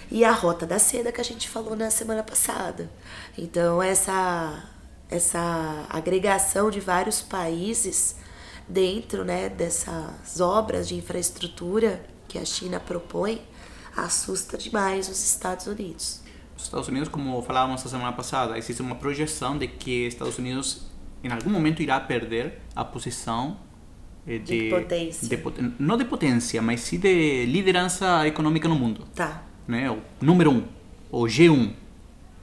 E a Rota da Seda que a gente falou na semana passada. Então essa essa agregação de vários países dentro, né, dessas obras de infraestrutura que a China propõe assusta demais os Estados Unidos. Os Estados Unidos, como falávamos a semana passada, existe uma projeção de que Estados Unidos em algum momento irá perder a posição eh, de, De potência. de não de potência, mas sim de liderança econômica no mundo. Tá. né, o número 1, um, o G1,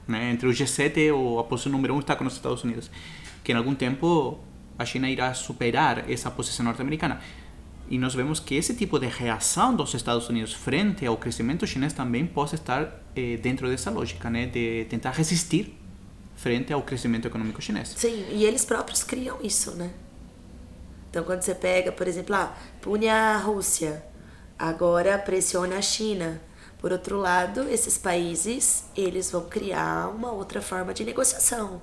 né, entre o G7 o, a posição número 1 um está com os Estados Unidos, que em algum tempo a China irá superar essa posição norte-americana. E nós vemos que esse tipo de reação dos Estados Unidos frente ao crescimento chinês também pode estar eh, dentro dessa lógica, né, de tentar resistir frente ao crescimento econômico chinês. Sim, e eles próprios criam isso, né? Então quando você pega, por exemplo, ah, pune a Rússia, agora pressiona a China. Por outro lado, esses países, eles vão criar uma outra forma de negociação,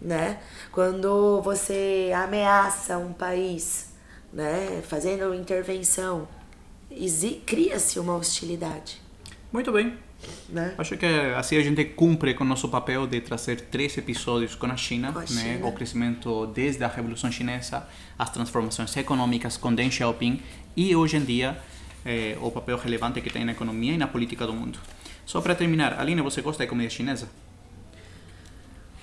né? Quando você ameaça um país, né, fazendo intervenção, cria-se uma hostilidade, Muito bem. né? Acho que assim a gente cumpre com o nosso papel de trazer três episódios com a China, Com a né? China. o crescimento desde a Revolução Chinesa, as transformações econômicas com Deng Xiaoping e hoje em dia eh, o papel relevante que tem na economia e na política do mundo. Só para terminar, Aline, você gosta de comida chinesa?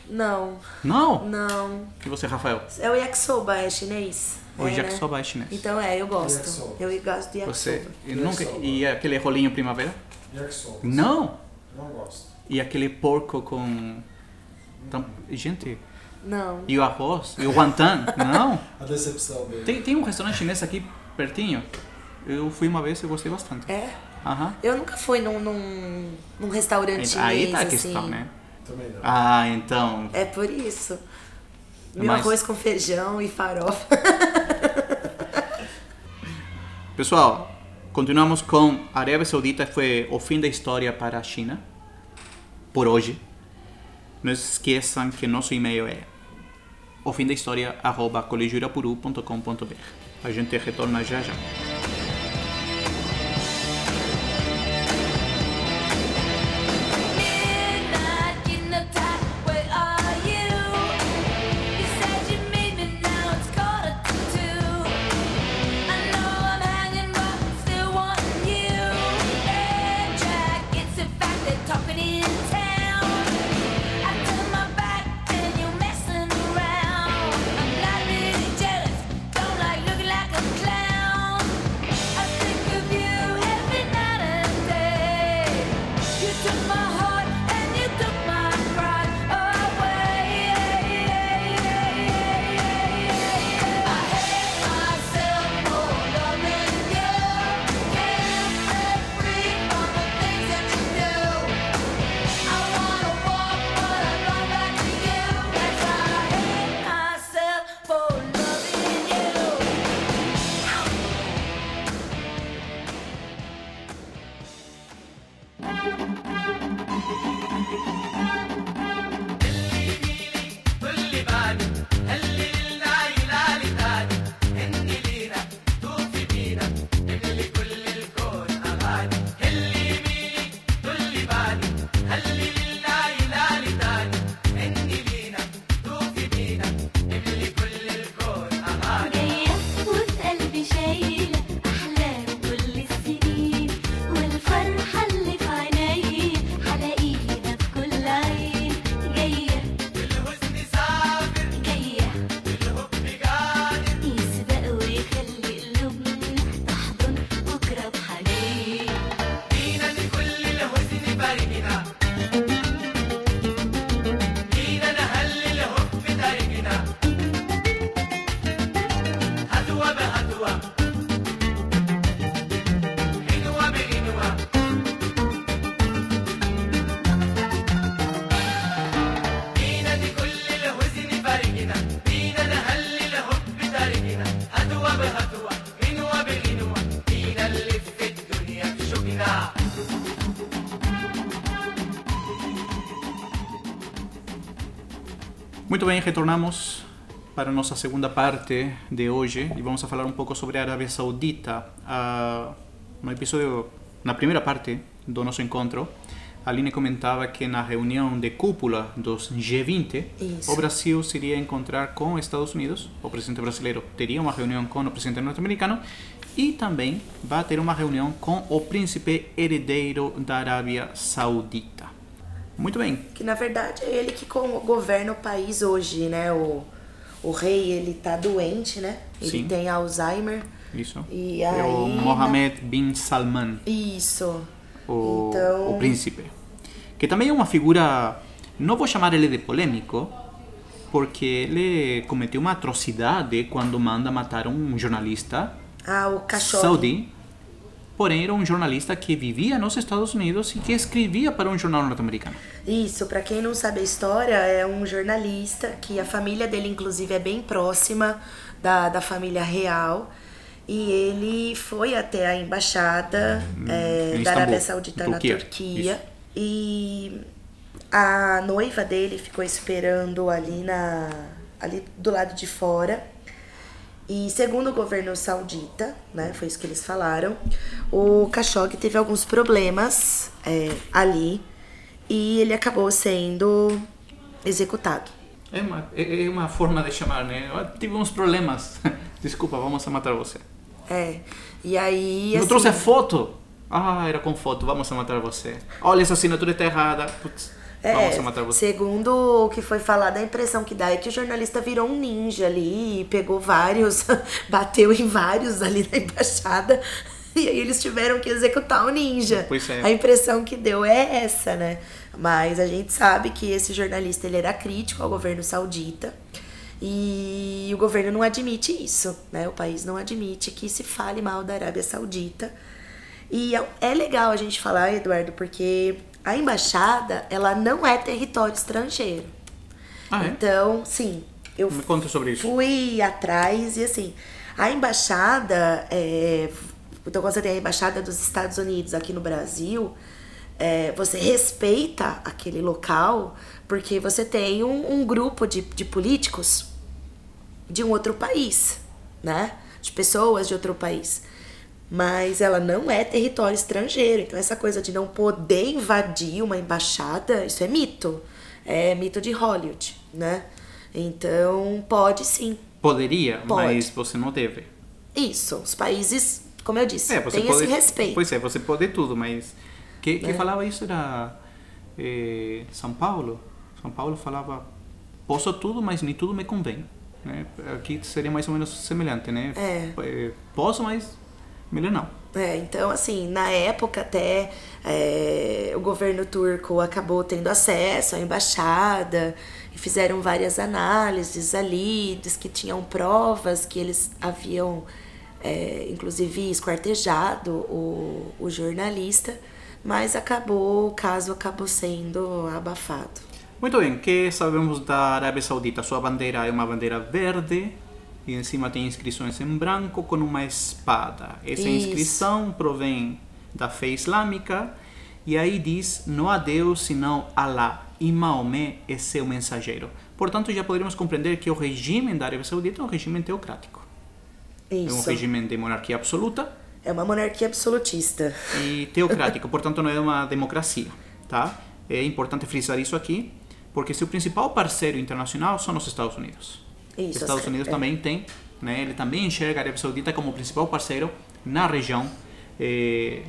Não, Não? não. E você, Rafael? É o yakisoba, é chinês. O é, né? yakisoba é chinês. Então é, eu gosto. Yakisoba. Eu gosto de yakisoba. Você e nunca Yakisoba. e aquele rolinho primavera? Yakisoba. Não. Não gosto. E aquele porco com Tam- gente, Não. e o arroz, e o guantan? Não. A decepção dele. Tem, tem um restaurante chinês aqui pertinho. Eu fui uma vez e gostei bastante. É? Aham. Eu nunca fui num, num, num restaurante Aí tá a questão, assim. né? Também não. Ah, então. É por isso. Meu Mas- arroz com feijão e farofa. Pessoal, continuamos com a Arábia Saudita foi o fim da história para a China. Por hoje. Não se esqueçam que nosso e-mail é o fim da história arroba colegiurapuru.com.br. A gente retorna já já. Muito bem, retornamos para a nossa segunda parte de hoje e vamos a falar um pouco sobre a Arábia Saudita. Ah, no episódio, na primeira parte do nosso encontro, a Aline comentava que na reunião de cúpula dos G20, Isso. o Brasil se iria encontrar com os Estados Unidos, o presidente brasileiro teria uma reunião com o presidente norte-americano e também vai ter uma reunião com o príncipe herdeiro da Arábia Saudita. Muito bem, Que na verdade é ele que governa o país hoje, né? O, o rei, ele tá doente, né? Ele Sim. tem Alzheimer. isso. E é o aí, Mohammed bin Salman. Isso. o, Então- o príncipe. Que também é uma figura, não vou chamar ele de polêmico, porque ele cometeu uma atrocidade quando manda matar um jornalista Ah, o cachorro. saudi. Porém, era um jornalista que vivia nos Estados Unidos e que escrevia para um jornal norte-americano. Isso, pra quem não sabe a história, é um jornalista que a família dele, inclusive, é bem próxima da, da família real. E ele foi até a embaixada é, Hum, em da Arábia Saudita Turquia, na Turquia. isso. E a noiva dele ficou esperando ali, na, ali do lado de fora. E segundo o governo saudita, né, foi isso que eles falaram, o Khashoggi teve alguns problemas é, ali e ele acabou sendo executado. É uma, é é uma forma de chamar, né? Eu tive uns problemas. Desculpa, vamos matar você. É. E aí. Não assim, trouxe a foto? Ah, era com foto, vamos matar você. Olha, essa assinatura está errada. Putz, É, segundo o que foi falado, a impressão que dá é que o jornalista virou um ninja ali e pegou vários, bateu em vários ali na embaixada. E aí eles tiveram que executar o ninja. Pois é. A impressão que deu é essa, né? Mas a gente sabe que esse jornalista ele era crítico ao governo saudita. E o governo não admite isso, né? O país não admite que se fale mal da Arábia Saudita. E é- é legal a gente falar, Eduardo, porque a embaixada, ela não é território estrangeiro. Ah, é? Então, sim, eu Me conta sobre isso. fui atrás e assim, a embaixada, é, então quando você tem a embaixada dos Estados Unidos aqui no Brasil, é, você respeita aquele local porque você tem um, um grupo de, de políticos de um outro país, né? De pessoas de outro país. Mas ela não é território estrangeiro. Então, essa coisa de não poder invadir uma embaixada, isso é mito. É mito de Hollywood, né? Então, pode sim. Poderia, Pode. mas você não deve. Isso. Os países, como eu disse, É, pode. esse respeito. Pois é, você pode tudo, mas. Que, que É. falava isso era. eh, São Paulo. São Paulo falava. Posso tudo, mas nem tudo me convém. Né? Aqui seria mais ou menos semelhante, né? É. Eh, Posso, mas melhor não. É, então, assim, na época até é, o governo turco acabou tendo acesso à embaixada e fizeram várias análises ali, diz que tinham provas que eles haviam, é, inclusive, esquartejado o, o jornalista, mas acabou, o caso acabou sendo abafado. Muito bem, que sabemos da Arábia Saudita? Sua bandeira é uma bandeira verde e em cima tem inscrições em branco com uma espada. Essa Isso. inscrição provém da fé islâmica e aí diz: Não há Deus senão Alá e Maomé é seu mensageiro. Portanto, já poderíamos compreender que o regime da Arábia Saudita é um regime teocrático. É um Isso. regime de monarquia absoluta É uma monarquia absolutista. e teocrático, portanto não é uma democracia, tá? É importante frisar isso aqui, porque seu principal parceiro internacional são os Estados Unidos. Isso, os Estados as- Unidos é. também tem, né? Ele também enxerga a Arábia Saudita como o principal parceiro na região eh,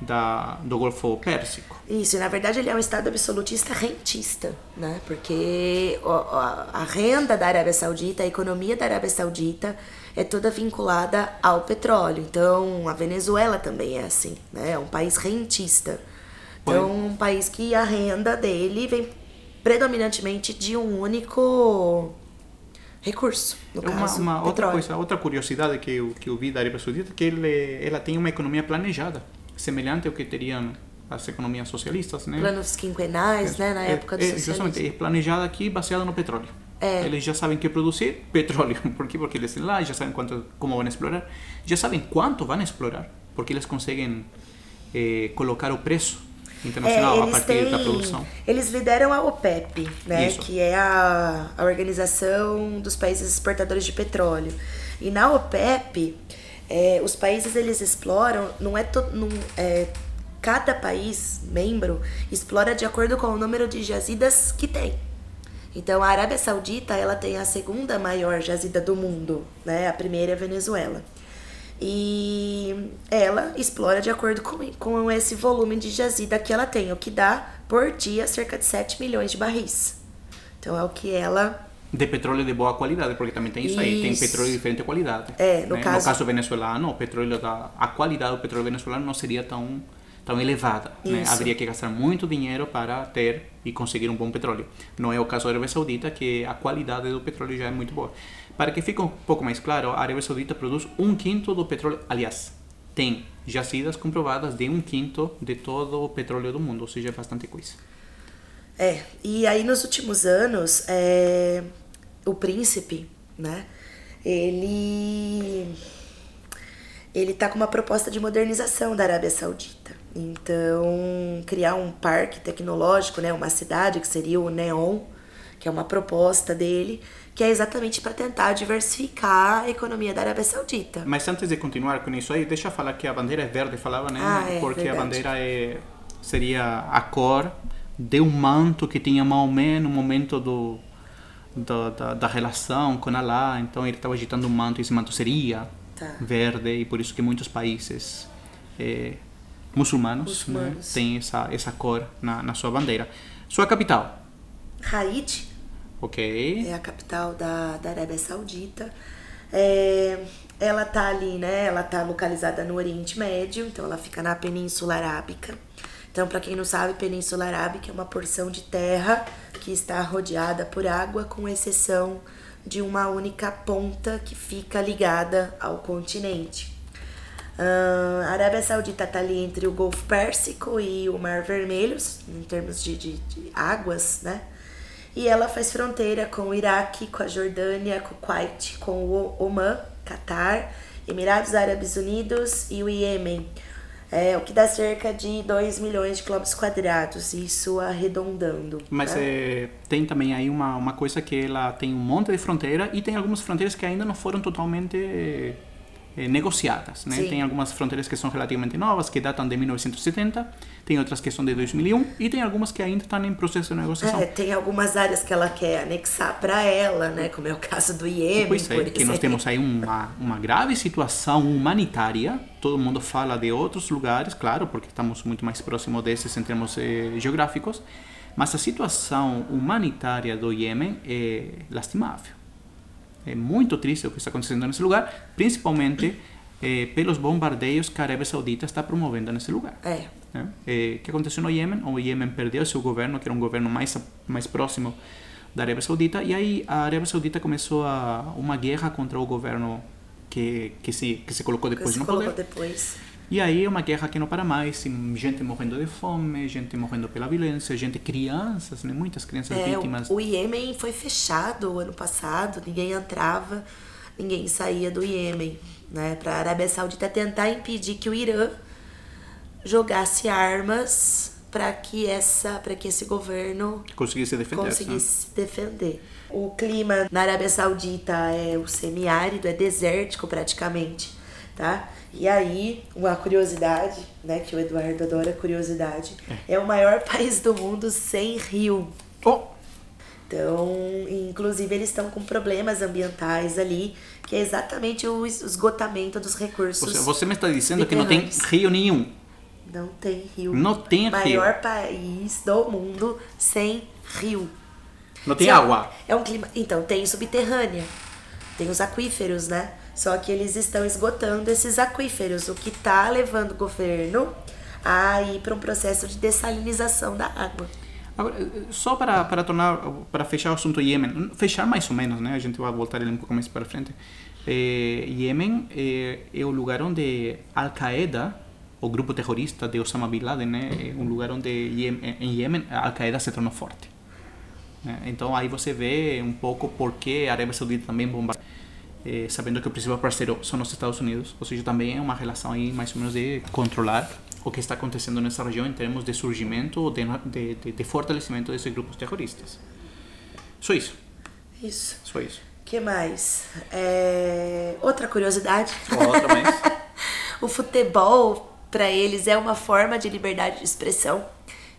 da, do Golfo Pérsico. Isso, e na verdade ele é um Estado absolutista rentista, né? Porque a, a renda da Arábia Saudita, a economia da Arábia Saudita é toda vinculada ao petróleo. Então a Venezuela também é assim, né? É um país rentista. Então um país que a renda dele vem predominantemente de um único recurso, no É uma, caso, uma outra coisa, outra curiosidade que eu, que eu vi da Arábia Saudita é que ele, ela tem uma economia planejada, semelhante ao que teriam as economias socialistas, né? Planos quinquenais, né? Na É, época do é. Justamente, é planejada aqui baseada no petróleo. É. Eles já sabem que produzir petróleo. Por quê? Porque eles estão lá, já sabem quanto, como vão explorar. Já sabem quanto vão explorar. Porque eles conseguem eh, colocar o preço internacional a É, eles partir da têm- produção. Eles lideram a OPEP, né? Isso. Que é a, a organização dos países exportadores de petróleo. E na OPEP, é, os países eles exploram, não é todo. Não, é, cada país membro explora de acordo com o número de jazidas que tem. Então a Arábia Saudita ela tem a segunda maior jazida do mundo, né? A primeira é a Venezuela. E ela explora de acordo com, com esse volume de jazida que ela tem, o que dá por dia cerca de 7 milhões de barris. Então é o que ela. De petróleo de boa qualidade, porque também tem isso, aí. Tem Isso. petróleo de diferente qualidade. É, no né? caso- no caso venezuelano, o petróleo da, a qualidade do petróleo venezuelano não seria tão, tão elevada. Né? Haveria que gastar muito dinheiro para ter e conseguir um bom petróleo. Não é o caso da Arábia Saudita, que a qualidade do petróleo já é muito boa. Para que fique um pouco mais claro, a Arábia Saudita produz um quinto do petróleo. Aliás, tem jazidas comprovadas de um quinto de todo o petróleo do mundo, ou seja, é bastante coisa. É, e aí nos últimos anos, é, o príncipe, né? Ele. Ele tá com uma proposta de modernização da Arábia Saudita. Então, criar um parque tecnológico, né? Uma cidade que seria o Neon, que é uma proposta dele, que é exatamente para tentar diversificar a economia da Arábia Saudita. Mas antes de continuar com isso aí, deixa eu falar que a bandeira é verde, falava, né? Ah, é, Porque verdade. a bandeira é, seria a cor de um manto que tinha Maomé no momento do, do- da, da relação com Alá. Então ele estava agitando um manto e esse manto seria Tá. verde e por isso que muitos países eh, muçulmanos, né, Muçulmanos. têm essa, essa cor na, na sua bandeira. Sua capital, Haid ok? é a capital da, da Arábia Saudita. É, ela tá ali, né? Ela tá localizada no Oriente Médio, então ela fica na Península Arábica. Então, para quem não sabe, Península Arábica é uma porção de terra que está rodeada por água, com exceção de uma única ponta que fica ligada ao continente. Ah, a Arábia Saudita está ali entre o Golfo Pérsico e o Mar Vermelho, em termos de, de, de águas, né? E ela faz fronteira com o Iraque, com a Jordânia, com o Kuwait, com o Oman, Catar, Emirados Árabes Unidos e o Iêmen. É, o que dá cerca de 2 milhões de quilômetros quadrados, isso arredondando. Mas né? eh, tem também aí uma, uma coisa que ela tem um monte de fronteira e tem algumas fronteiras que ainda não foram totalmente eh, eh, negociadas. Né? Sim. Tem algumas fronteiras que são relativamente novas, que datam de 1970, tem outras que são de 2001 e tem algumas que ainda estão em processo de negociação. É, tem algumas áreas que ela quer anexar para ela, né? Como é o caso do Iêmen, Pois é, que nós temos aí uma, uma grave situação humanitária. Todo mundo fala de outros lugares, claro, porque estamos muito mais próximos desses em termos eh, geográficos. Mas a situação humanitária do Iêmen é lastimável. É muito triste o que está acontecendo nesse lugar, principalmente eh, pelos bombardeios que a Arábia Saudita está promovendo nesse lugar. É, né? Eh, que aconteceu no Iêmen? O Iêmen perdeu seu governo, que era um governo mais, mais próximo da Arábia Saudita, e aí a Arábia Saudita começou a, uma guerra contra o governo que, que, se, que se colocou que depois se no colocou poder. depois. E aí é uma guerra que não para mais, gente morrendo de fome, gente morrendo pela violência, gente, crianças, né? muitas crianças É, vítimas. o, Iêmen foi fechado ano passado, ninguém entrava, ninguém saía do Iêmen, né? Para a Arábia Saudita tentar impedir que o Irã jogasse armas para que essa, para que esse governo Conseguir se defender. né? conseguisse se defender. O clima na Arábia Saudita é o semiárido, é desértico praticamente, tá? E aí, uma curiosidade, né, que o Eduardo adora curiosidade, é, o maior país do mundo sem rio. Oh, Então, inclusive, eles estão com problemas ambientais ali, que é exatamente o es- esgotamento dos recursos. você, você me está dizendo que não tem rio nenhum. Não tem rio. Não tem rio. Maior país do mundo sem rio. Não tem Sim, água. É um clima. Então, tem subterrânea. Tem os aquíferos, né? Só que eles estão esgotando esses aquíferos, o que tá levando o governo a ir para um processo de dessalinização da água. Agora, só para, para tornar, para fechar o assunto Iêmen, fechar mais ou menos, né? A gente vai voltar ele um pouco mais para frente. Eh, Iêmen eh, é o lugar onde Al-Qaeda, o grupo terrorista de Osama Bin Laden, né? É um lugar onde em Iêmen Al-Qaeda se tornou forte. né? Então aí você vê um pouco por que a Arábia Saudita também bombardeia, eh, sabendo que o principal parceiro são os Estados Unidos, ou seja, também é uma relação aí mais ou menos de controlar o que está acontecendo nessa região em termos de surgimento ou de, de, de, fortalecimento desses grupos terroristas. Só isso, Isso. só isso. que mais? É, Outra curiosidade. Outra mais. o futebol, para eles, é uma forma de liberdade de expressão.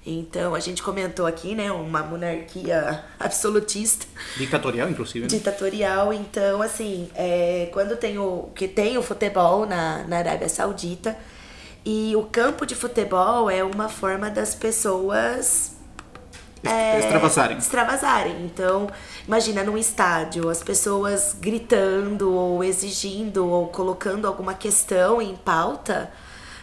Então, a gente comentou aqui, né? Uma monarquia absolutista. Ditatorial, inclusive. né? ditatorial. Então, assim, é, quando tem o que tem o futebol na, na Arábia Saudita e o campo de futebol é uma forma das pessoas é, Extravasarem. extravasarem. Então, imagina num estádio as pessoas gritando ou exigindo ou colocando alguma questão em pauta.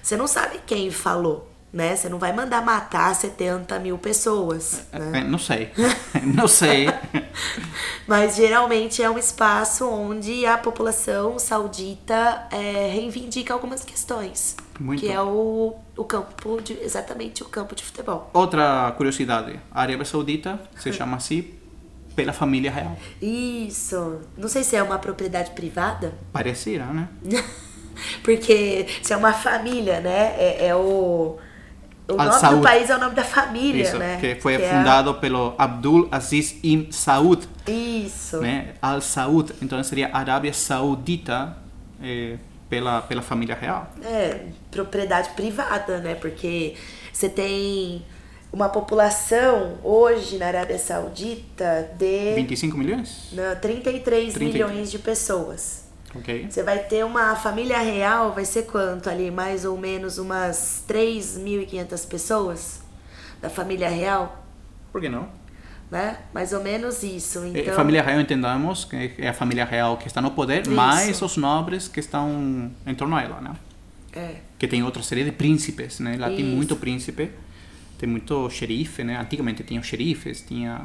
Você não sabe quem falou, né? Você não vai mandar matar 70 mil pessoas. né? É, não sei, não sei. Mas geralmente é um espaço onde a população saudita é, reivindica algumas questões. Muito. Que é o, o campo de. exatamente o campo de futebol. Outra curiosidade, a Arábia Saudita se chama assim pela família real. Isso. Não sei se é uma propriedade privada. Parecerá, né? Porque se é uma família, né? É, é o. O nome Saud. do país é o nome da família, Isso, né? que foi é a- fundado pelo Abdul Aziz Ibn Saud, Isso. né? Al Saud, então seria Arábia Saudita eh, pela pela família real. É, propriedade privada, né? Porque você tem uma população hoje na Arábia Saudita de 25 milhões? não, 33 30. milhões de pessoas. Ok. Você vai ter uma família real, vai ser quanto ali? Mais ou menos umas 3.500 pessoas da família real, Por que não? né? Mais ou menos isso. Eh, Então, família real entendamos que é a família real que está no poder, Isso. mais os nobres que estão em torno a ela, né? é, que tem outra série de príncipes, né? Lá tem Isso. muito príncipe, tem muito xerife, né? Antigamente tinha os xerifes, tinha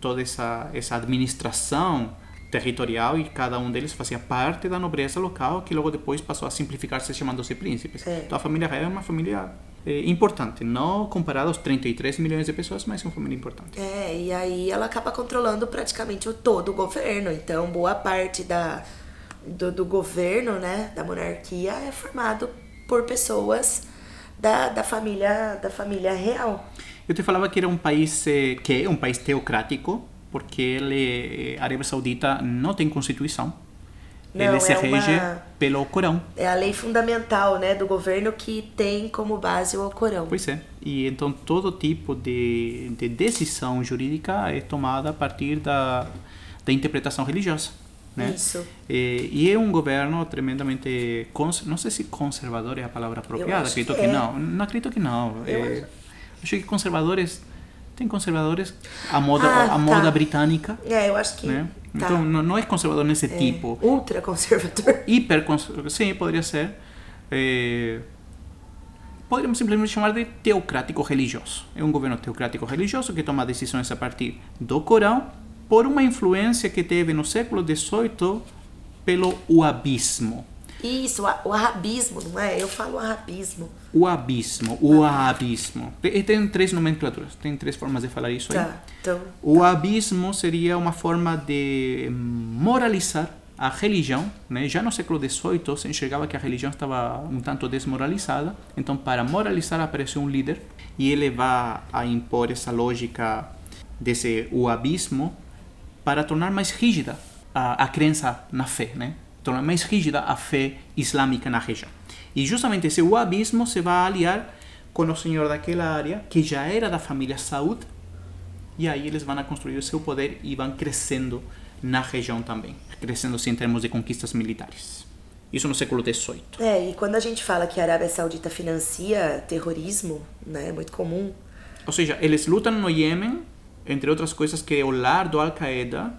toda essa essa administração territorial e cada um deles fazia parte da nobreza local que logo depois passou a simplificar-se chamando-se príncipes. É. Então a família real é uma família eh, importante, não comparada aos 33 milhões de pessoas, mas é uma família importante. É, e aí ela acaba controlando praticamente o todo o governo. Então, boa parte da, do, do governo, né, da monarquia, é formado por pessoas da, da, família, da família real. Eu te falava que era um país eh, que é um país teocrático, porque ele, eh, a Arábia Saudita não tem constituição. Não, ele se é uma- rege pelo Corão. É a lei fundamental, né, do governo que tem como base o Corão. Pois é. E então todo tipo de, de decisão jurídica é tomada a partir da, da interpretação religiosa. Né? Isso. E, e é um governo tremendamente. Não sei se conservador é a palavra apropriada, acredito que que, é. não. Não acredito que não. É, acho- acho que conservadores. Tem conservadores à moda, Ah, moda tá. britânica. É, eu acho que. Né? Tá. Então não, não é conservador nesse É, tipo. Ultra conservador. hiper sim poderia ser eh, poderíamos simplesmente chamar de teocrático religioso é um governo teocrático religioso que toma decisões a partir do Corão por uma influência que teve no século XVIII pelo uabismo Isso, o- o arabismo, não é? Eu falo arabismo. uabismo o abismo e tem três nomenclaturas tem três formas de falar isso aí Tá, então. O abismo seria uma forma de moralizar a religião, né? Já no século XVIII se enxergava que a religião estava um tanto desmoralizada, então para moralizar apareceu um líder e ele vai a impor essa lógica desse o abismo para tornar mais rígida a, a crença na fé, né? Tornar mais rígida a fé islâmica na região. E justamente esse abismo se vai aliar com o senhor daquela área, que já era da família Saud, e aí eles vão construir o seu poder e vão crescendo na região também, crescendo-se em termos de conquistas militares. Isso no século XVIII. É, e quando a gente fala que a Arábia Saudita financia terrorismo, né? É muito comum. Ou seja, eles lutam no Iêmen, entre outras coisas, que é o lar do Al-Qaeda,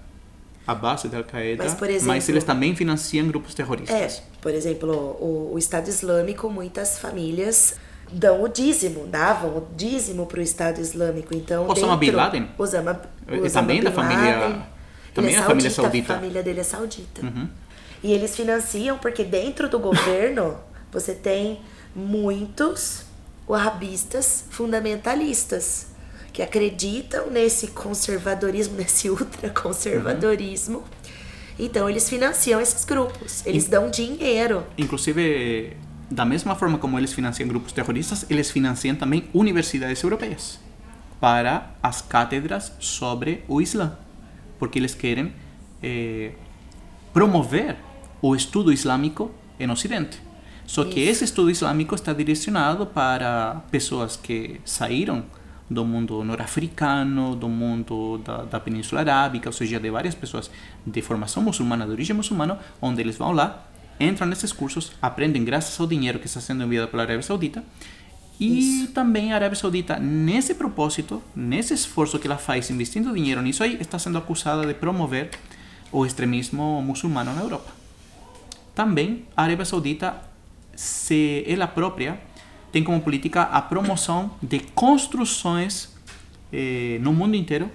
a base da Al-Qaeda, Mas, exemplo- eles também financiam grupos terroristas. É, por exemplo, o, o Estado Islâmico, muitas famílias dão o dízimo, davam o dízimo para o Estado Islâmico. Então, Osama Bin Laden? Osama, É, Osama também Bin da família- Laden, também ele é da família saudita. A família dele é saudita. E eles financiam porque dentro do governo você tem muitos wahhabistas fundamentalistas que acreditam nesse conservadorismo, nesse ultraconservadorismo. Então eles financiam esses grupos, eles dão dinheiro. Inclusive, da mesma forma como eles financiam grupos terroristas, eles financiam também universidades europeias para as cátedras sobre o Islã, porque eles querem eh, promover o estudo islâmico em Ocidente. Só que Isso. esse estudo islâmico está direcionado para pessoas que saíram do mundo norte-africano, do mundo da, da Península Arábica, ou seja, de várias pessoas de formação muçulmana, de origem muçulmana, onde eles vão lá, entram nesses cursos, aprendem graças ao dinheiro que está sendo enviado pela Arábia Saudita, e também a Arábia Saudita, nesse propósito, nesse esforço que ela faz investindo dinheiro nisso aí, está sendo acusada de promover o extremismo muçulmano na Europa. Também a Arábia Saudita, se ela própria, tem como política a promoção de construções eh, no mundo inteiro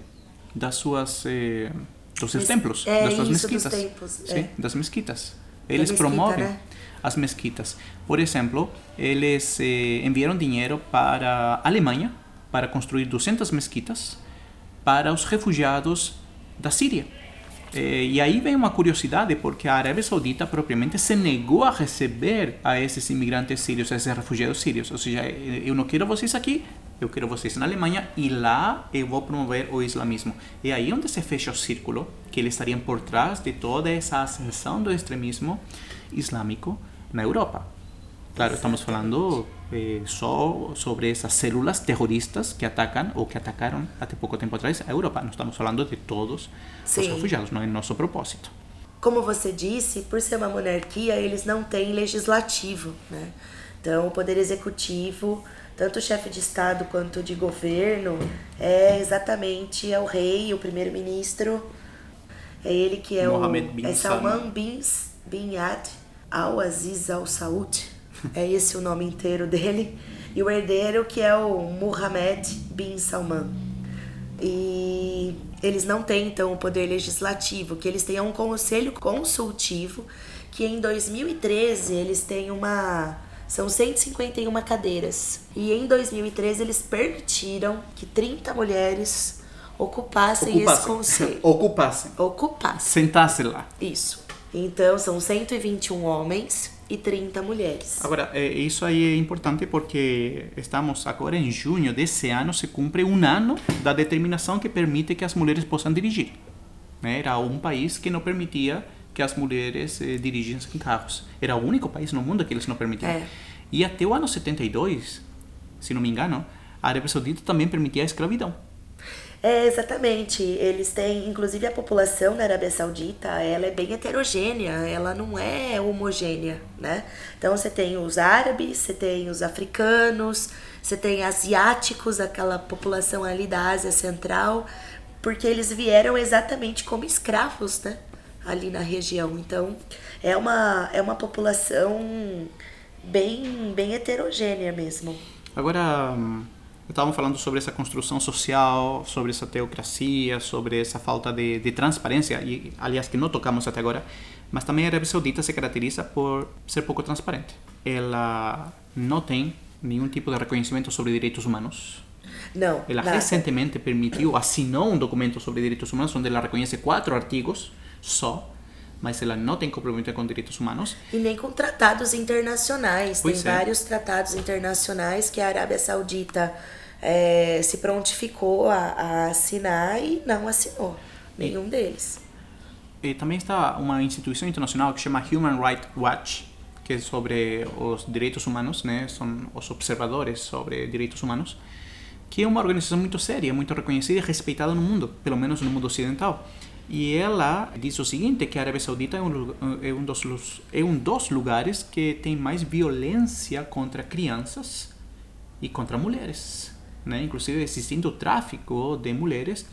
das suas eh, dos seus Mes- templos, é das suas mesquitas, templos, Sim, é. das mesquitas. Eles mesquita, promovem né? as mesquitas. Por exemplo, eles eh, enviaram dinheiro para a Alemanha para construir 200 mesquitas para os refugiados da Síria. Eh, e aí vem uma curiosidade, porque a Arábia Saudita propriamente se negou a receber a esses imigrantes sírios, a esses refugiados sírios. Ou seja, eh, eu não quero vocês aqui, eu quero vocês na Alemanha e lá eu vou promover o islamismo. E aí onde se fecha o círculo, que eles por trás de toda essa ascensão do extremismo islâmico na Europa. Claro, estamos falando eh, só sobre essas células terroristas que atacam ou que atacaram até pouco tempo atrás a Europa. Não estamos falando de todos os Sim. refugiados, não é nosso propósito. Como você disse, por ser uma monarquia, eles não têm legislativo, né? Então, o poder executivo, tanto o chefe de estado quanto de governo, é exatamente é o rei, o primeiro-ministro. É ele que é Mohammed o bin é Salman bin bin Yad Al-Aziz Al Saud. É esse o nome inteiro dele. E o herdeiro que é o Mohammed bin Salman. E Eles não têm, então, o poder legislativo, que eles têm um conselho consultivo, que em 2013 eles têm uma. São 151 cadeiras. E em 2013 eles permitiram que 30 mulheres ocupassem esse conselho. Ocupassem. Ocupassem. Sentassem lá. Isso. Então são 121 homens e 30 mulheres. Agora, eh, isso aí é importante porque estamos agora em junho desse ano, se cumpre um ano da determinação que permite que as mulheres possam dirigir. né? Era um país que não permitia que as mulheres eh, dirigissem carros. Era o único país no mundo que eles não permitiam. É. E até o ano 72, se não me engano, a Arábia Saudita também permitia a escravidão. É, exatamente. Eles têm, inclusive a população da Arábia Saudita, ela é bem heterogênea, ela não é homogênea, né? Então você tem os árabes, você tem os africanos, você tem asiáticos, aquela população ali da Ásia Central, porque eles vieram exatamente como escravos, né? Ali na região. Então, é uma, é uma população bem, bem heterogênea mesmo. Agora, estávamos falando sobre essa construção social, sobre essa teocracia, sobre essa falta de, de transparência, e aliás que não tocamos até agora, mas também a Arábia Saudita se caracteriza por ser pouco transparente. Ela não tem nenhum tipo de reconhecimento sobre direitos humanos. Não, Ela nada. recentemente permitiu, assinou um documento sobre direitos humanos onde ela reconhece quatro artigos só, mas ela não tem comprometimento com direitos humanos. E nem com tratados internacionais. Pois Tem é. vários tratados internacionais que a Arábia Saudita eh, se prontificou a, a assinar e não assinou. Nenhum deles. E também está uma instituição internacional que chama Human Rights Watch, que é sobre os direitos humanos, né? São os observadores sobre direitos humanos, que é uma organização muito séria, muito reconhecida e respeitada no mundo, pelo menos no mundo ocidental. E ela diz o seguinte, que a Arábia Saudita é um, é um, dos, é um dos lugares que tem mais violência contra crianças e contra mulheres, né? Inclusive existindo o tráfico de mulheres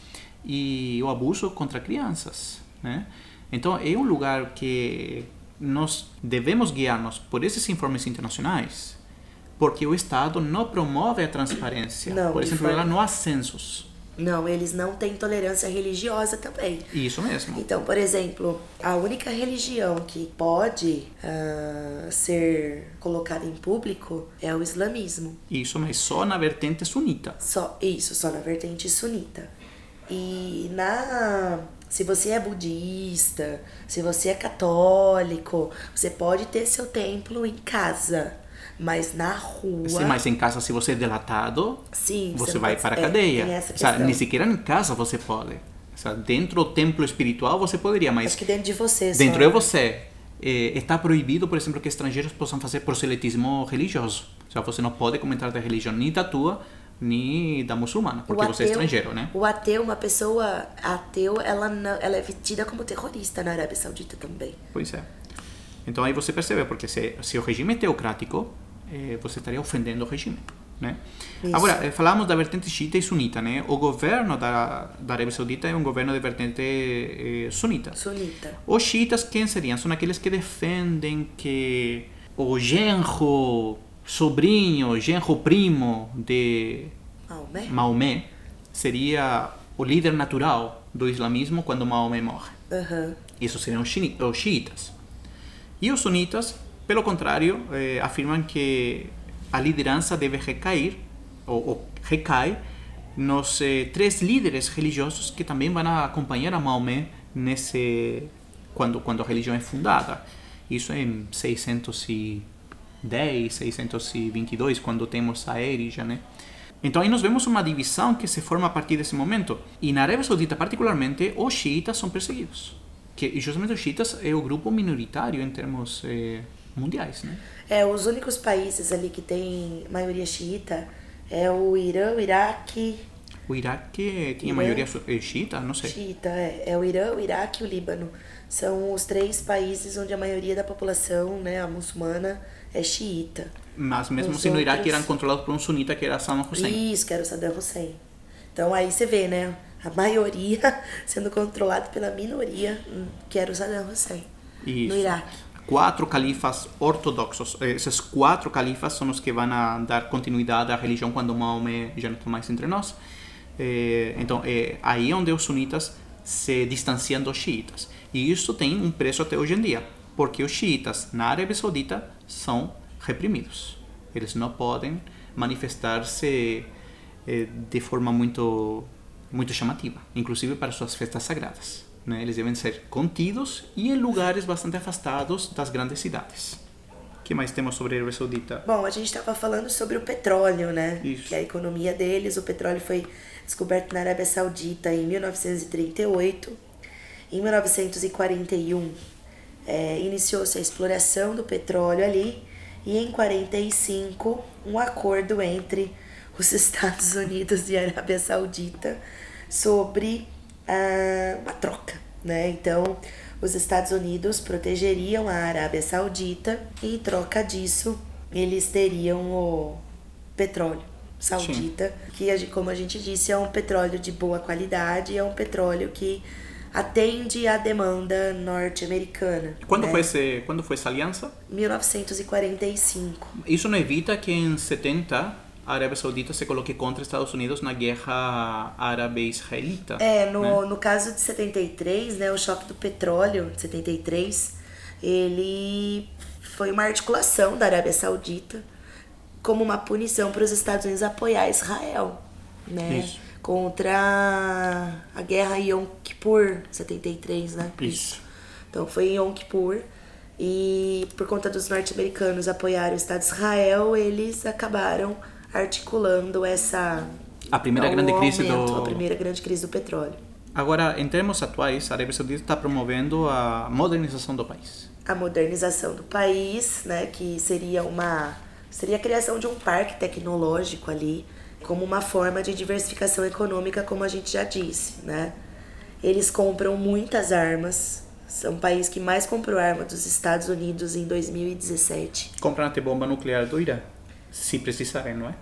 e o abuso contra crianças, né? Então é um lugar que nós devemos guiar-nos por esses informes internacionais, porque o Estado não promove a transparência. Não, por exemplo, forma- lá não há censos. Não, eles não têm tolerância religiosa também. Isso mesmo. Então, por exemplo, a única religião que pode ah, ser colocada em público é o islamismo. Isso, mas só na vertente sunita. Só isso, só na vertente sunita. E na se você é budista, se você é católico, você pode ter seu templo em casa, mas na rua, Sim, mas em casa, se você é delatado, sim, você não vai para a é, cadeia. questão. nem sequer em casa você pode. Sea, dentro do templo espiritual você poderia, mas Acho que dentro de você só. dentro de você eh, está proibido, por exemplo, que estrangeiros possam fazer proselitismo religioso. Sea, você não pode comentar da religião nem da tua, nem da muçulmana, porque O você é ateu- estrangeiro, né? O ateu, uma pessoa ateu, ela, não, ela é tida como terrorista na Arábia Saudita também. Pois é. Então aí você percebe, porque se, se o regime é teocrático, eh, você estaria ofendendo o regime. Né? Agora, falamos da vertente xiita e sunita. Né? O governo da, da Arábia Saudita é um governo de vertente eh, sunita. Sunita. Os xiitas, quem seriam? São aqueles que defendem que o genro, sobrinho, genro primo de Maomé? Maomé seria o líder natural do islamismo quando Maomé morre. Aham. Isso seriam os xiitas. E os sunitas, pelo contrário, eh, afirmam que a liderança deve recair, ou, ou recai, nos eh, três líderes religiosos que também vão acompanhar a Maomé nesse quando quando a religião é fundada. Isso é em 610, 622, quando temos a Érija, né? Então aí nós vemos uma divisão que se forma a partir desse momento. E na Arábia Saudita, particularmente, os xiitas são perseguidos. Que justamente os xiitas é o grupo minoritário em termos eh, mundiais, né? É, os únicos países ali que tem maioria xiita é o Irã, o Iraque. O Iraque tinha Irã. maioria eh, xiita, não sei. Xiita, é. É o Irã, o Iraque e o Líbano. São os três países onde a maioria da população, né, a muçulmana, é xiita. Mas mesmo Os assim no Iraque outros- eram controlados por um sunita que era Saddam Hussein. Isso, que era o Saddam Hussein. Então aí você vê, né? A maioria sendo controlada pela minoria, hum, que era o Saddam Hussein. Isso. No Iraque. Quatro califas ortodoxos. Eh, Esses quatro califas são os que vão dar continuidade à religião quando Maomé já não está mais entre nós. É, então, é aí onde os sunitas se distanciam dos xiitas. E isso tem um preço até hoje em dia, porque os xiitas na Arábia Saudita são reprimidos. Eles não podem manifestar-se eh, de forma muito muito chamativa, inclusive para suas festas sagradas. Né? Eles devem ser contidos e em lugares bastante afastados das grandes cidades. O que mais temos sobre a Arábia Saudita? Bom, a gente estava falando sobre o petróleo, né? Isso. Que é a economia deles. O petróleo foi descoberto na Arábia Saudita em 1938. Em 1941, é, iniciou-se a exploração do petróleo ali. E em 45, um acordo entre os Estados Unidos e a Arábia Saudita sobre uma troca, né? Então, os Estados Unidos protegeriam a Arábia Saudita e em troca disso eles teriam o petróleo saudita, que a gen- como a gente disse é um petróleo de boa qualidade, é um petróleo que atende à demanda norte-americana. Quando, né? foi esse, quando foi essa aliança? 1945. Isso não evita que em 70 a Arábia Saudita se coloque contra os Estados Unidos na guerra árabe-israelita. É, no, né? no caso de 73, né, o choque do petróleo de 73, ele foi uma articulação da Arábia Saudita como uma punição para os Estados Unidos apoiar Israel, né? Isso. Contra a guerra Yom Kippur, 73, né? Isso. Então foi em Yom Kippur e por conta dos norte-americanos apoiarem o Estado de Israel, eles acabaram articulando essa A primeira grande crise aumento, do- a primeira grande crise do petróleo. Agora, em termos atuais, a Arábia Saudita está promovendo a modernização do país. a modernização do país, né, que seria uma seria a criação de um parque tecnológico ali, como uma forma de diversificação econômica, como a gente já disse, né? Eles compram muitas armas, são o país que mais comprou arma dos Estados Unidos em 2017, Compram até bomba nuclear do Irã, se precisarem, não é?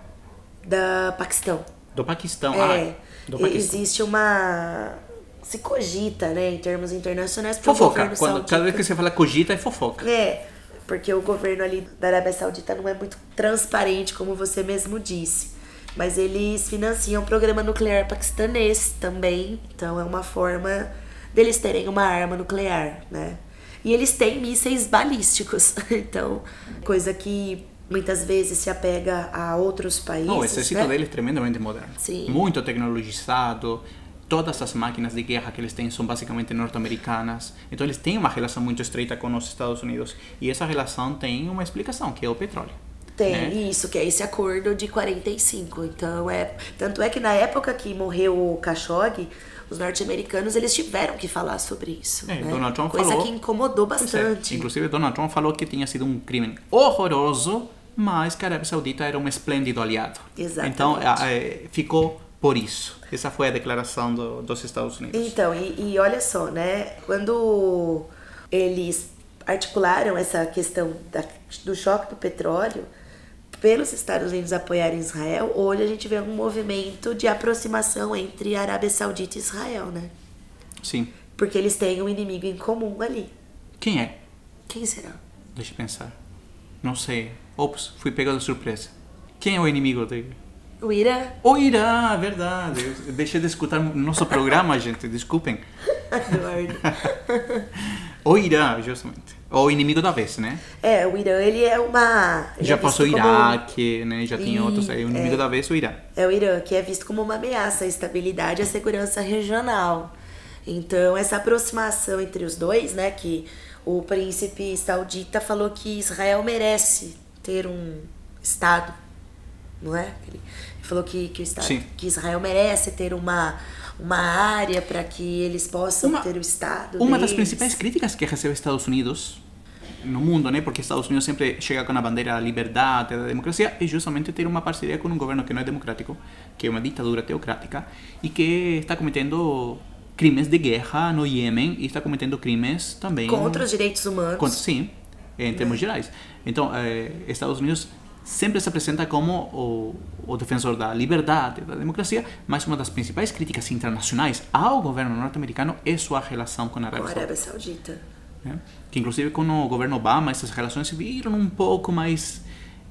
da Paquistão. Do Paquistão. É, ah, do Paquistão. existe uma se cogita, né, em termos internacionais, Fofoca. Quando, saudita- cada vez que você fala cogita, é fofoca. É, porque o governo ali da Arábia Saudita não é muito transparente, como você mesmo disse. Mas eles financiam o programa nuclear paquistanês também. Então é uma forma deles terem uma arma nuclear, né? E eles têm mísseis balísticos. Então, coisa que muitas vezes se apega a outros países. Não, o exército né? deles é tremendamente moderno. Sim. Muito tecnologizado. Todas as máquinas de guerra que eles têm são basicamente norte-americanas. Então eles têm uma relação muito estreita com os Estados Unidos. E essa relação tem uma explicação, que é o petróleo. Tem né? isso, que é esse acordo de 45. Então é. Tanto é que na época que morreu o Khashoggi, os norte-americanos eles tiveram que falar sobre isso. É, né? Donald Trump Coisa falou- que incomodou é. bastante. Inclusive, Donald Trump falou que tinha sido um crime horroroso, mas que a Arábia Saudita era um esplêndido aliado. Exatamente. Então, a- ficou por isso. Essa foi a declaração do- dos Estados Unidos. Então, e, e olha só, né? Quando eles articularam essa questão da- do choque do petróleo, pelos Estados Unidos apoiarem Israel, hoje a gente vê um movimento de aproximação entre a Arábia Saudita e Israel, né? Sim. Porque eles têm um inimigo em comum ali. Quem é? Quem será? Deixa eu pensar. Não sei. Ops, fui pego de surpresa. Quem é o inimigo dele? O Irã? O Irã, verdade. Eu deixei de escutar nosso programa, gente. Desculpem. Eduardo. O Irã, justamente. O inimigo da vez, né? É, o Irã, ele é uma... ele Já é passou o visto como- Iraque, né? Já tinha Ih, outros aí. O inimigo é. da vez, o Irã. É o Irã, que é visto como uma ameaça à estabilidade e à segurança regional. Então, essa aproximação entre os dois, né, que o príncipe saudita falou que Israel merece ter um Estado, não é? Ele falou que, que, o Estado, Sim. que Israel merece ter uma, uma área para que eles possam Uma- ter o Estado Uma das deles. principais críticas que recebe Estados Unidos no mundo, né? Porque Estados Unidos sempre chega com a bandeira da liberdade, da democracia, é justamente ter uma parceria com um governo que não é democrático, que é uma ditadura teocrática e que está cometendo crimes de guerra no Iêmen e está cometendo crimes também Contra os direitos humanos. Contra- sim, em termos gerais. Então, eh, Estados Unidos sempre se apresenta como o, o defensor da liberdade, da democracia, mas uma das principais críticas internacionais ao governo norte-americano é sua relação com a com Arábia a Arábia Saudita. Saudita. né? Que inclusive com o governo Obama essas relações se viram um pouco mais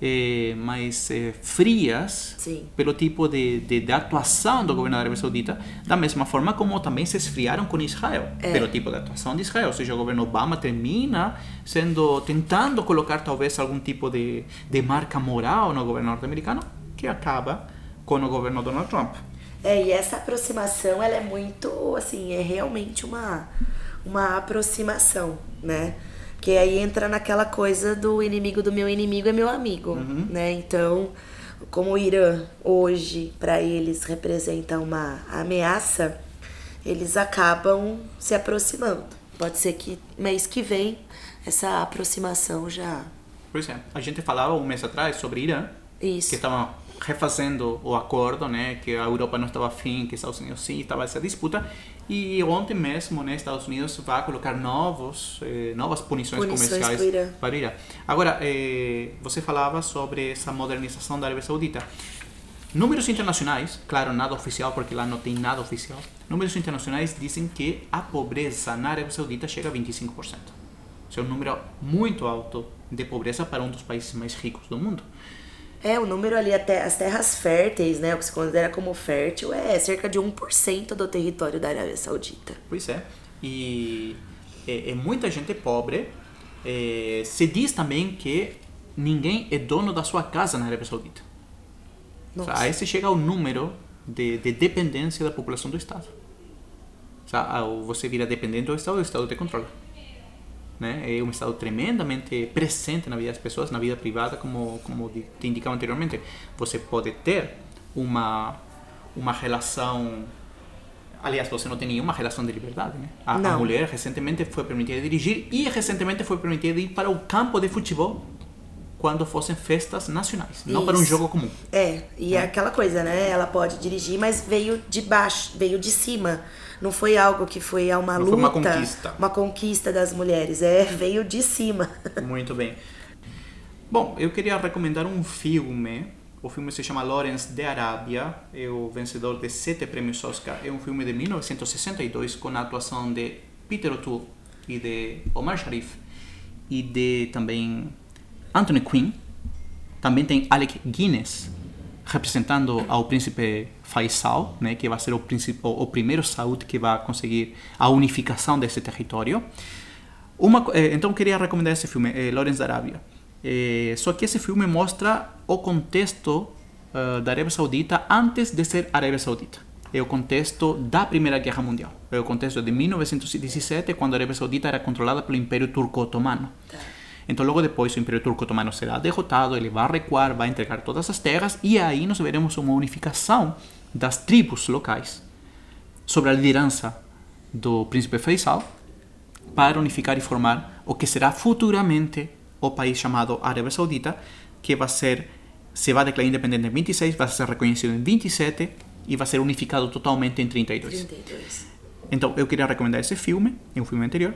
eh, mais eh, frias Sim. pelo tipo de, de, de atuação do governo da Arábia Saudita, da mesma forma como também se esfriaram com Israel, pelo tipo de atuação de Israel. Ou seja, o governo Obama termina sendo tentando colocar talvez algum tipo de, de marca moral no governo norte-americano, que acaba com o governo Donald Trump. É, e essa aproximação, ela é muito, assim, é realmente uma, uma aproximação, né? Que aí entra naquela coisa do inimigo do meu inimigo é meu amigo, né? Então, como o Irã hoje, para eles, representa uma ameaça, eles acabam se aproximando. Pode ser que mês que vem essa aproximação já... Pois é, a gente falava um mês atrás sobre Irã, Isso. que estavam refazendo o acordo, né, que a Europa não estava afim, que os Estados Unidos sim, estava essa disputa. E ontem mesmo, né, Estados Unidos vai colocar novos, eh, novas punições, Punições comerciais para Irã. para Irã. Agora, eh, você falava sobre essa modernização da Arábia Saudita. Números internacionais, claro, nada oficial, porque lá não tem nada oficial. Números internacionais dizem que a pobreza na Arábia Saudita chega a 25%. Isso é um número muito alto de pobreza para um dos países mais ricos do mundo. É, o número ali, até as terras férteis, né? O que se considera como fértil é cerca de 1% do território da Arábia Saudita. Pois é. E é, é muita gente pobre. É, se diz também que ninguém é dono da sua casa na Arábia Saudita. Nossa. aí se chega ao número de, de dependência da população do Estado. Você vira dependente do Estado, o Estado te controla. Né? É um Estado tremendamente presente na vida das pessoas, na vida privada, como, como te indicava anteriormente. Você pode ter uma, uma relação. Aliás, você não tem nenhuma relação de liberdade. Né? A, a mulher recentemente foi permitida dirigir e recentemente foi permitida ir para o campo de futebol quando fossem festas nacionais, não para um Isso. jogo comum. É, e é aquela coisa, né? Ela pode dirigir, mas veio de baixo, veio de cima. Não foi algo que foi a uma Não luta, foi uma conquista. uma conquista das mulheres. É, veio de cima. Muito bem. Bom, eu queria recomendar um filme. O filme se chama Lawrence de Arábia. É o vencedor de sete prêmios Oscar. É um filme de 1962 com a atuação de Peter O'Toole e de Omar Sharif e de também Anthony Quinn. Também tem Alec Guinness representando ao príncipe Faisal, né, que vai ser o, o, primeiro Saud que vai conseguir a unificação desse território. Uma, eh, então eu queria recomendar esse filme, eh, Lawrence da Arábia. Eh, só que esse filme mostra o contexto eh, da Arábia Saudita antes de ser Arábia Saudita. É o contexto da Primeira Guerra Mundial. É o contexto de 1917, quando a Arábia Saudita era controlada pelo Império Turco-Otomano. Então, logo depois, o Império Turco-Otomano será derrotado, ele vai recuar, vai entregar todas as terras, e aí nós veremos uma unificação das tribos locais sobre a liderança do príncipe Faisal para unificar e formar o que será futuramente o país chamado Arábia Saudita, que vai ser se vai declarar independente em 26, vai ser reconhecido em 27 e vai ser unificado totalmente em 32. 32. Então, eu queria recomendar esse filme, é um filme anterior.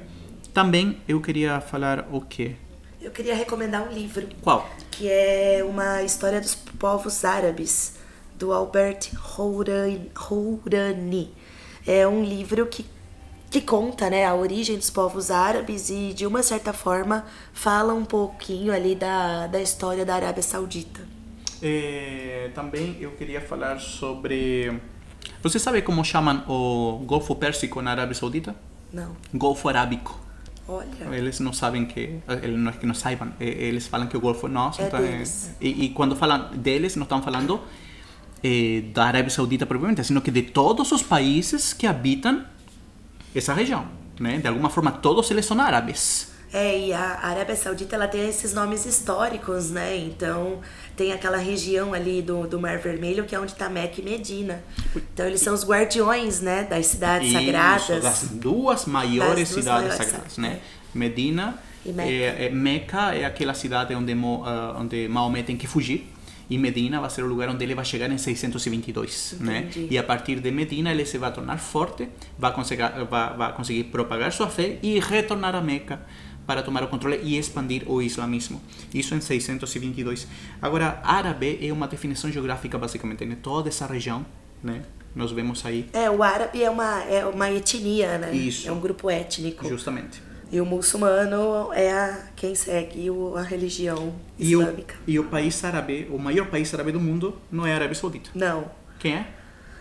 Também eu queria falar o quê? Eu queria recomendar um livro Qual? que é uma história dos povos árabes, do Albert Hourani. É um livro que, que conta né, a origem dos povos árabes e, de uma certa forma, fala um pouquinho ali da, da história da Arábia Saudita. Eh, também eu queria falar sobre. Você sabe como chamam o Golfo Pérsico na Arábia Saudita? Não. Golfo Arábico. Olha. Eles não sabem que. Eles não é que não saibam. eh, Eles falam que o Golfo é nosso. É então é- deles. e, e quando falam deles, não estão falando eh, da Arábia Saudita propriamente, sino que de todos os países que habitam essa região. Né? De alguma forma, todos eles são árabes. É, e a Arábia Saudita ela tem esses nomes históricos, né? Então tem aquela região ali do, do Mar Vermelho que é onde está Meca e Medina. Então eles são os guardiões, né? Das cidades Isso, sagradas. das duas maiores Das duas cidades maiores sagradas, cidades, né? é. Medina E Meca. é, é Meca é aquela cidade onde Mo, ah, onde Maomé tem que fugir e Medina vai ser o lugar onde ele vai chegar em 622, né? Entendi. E a partir de Medina ele se vai tornar forte, vai conseguir vai, vai conseguir propagar sua fé e retornar a Meca para tomar o controle e expandir o islamismo. Isso em 622. Agora, árabe é uma definição geográfica basicamente, né? Toda essa região, né? Nós vemos aí É, o árabe é uma, é uma etnia, né? Isso. É um grupo étnico. Justamente. E o muçulmano é a, quem segue o- a religião E o, islâmica. e o país árabe, o maior país árabe do mundo, não é a Arábia Saudita. Não, Quem é?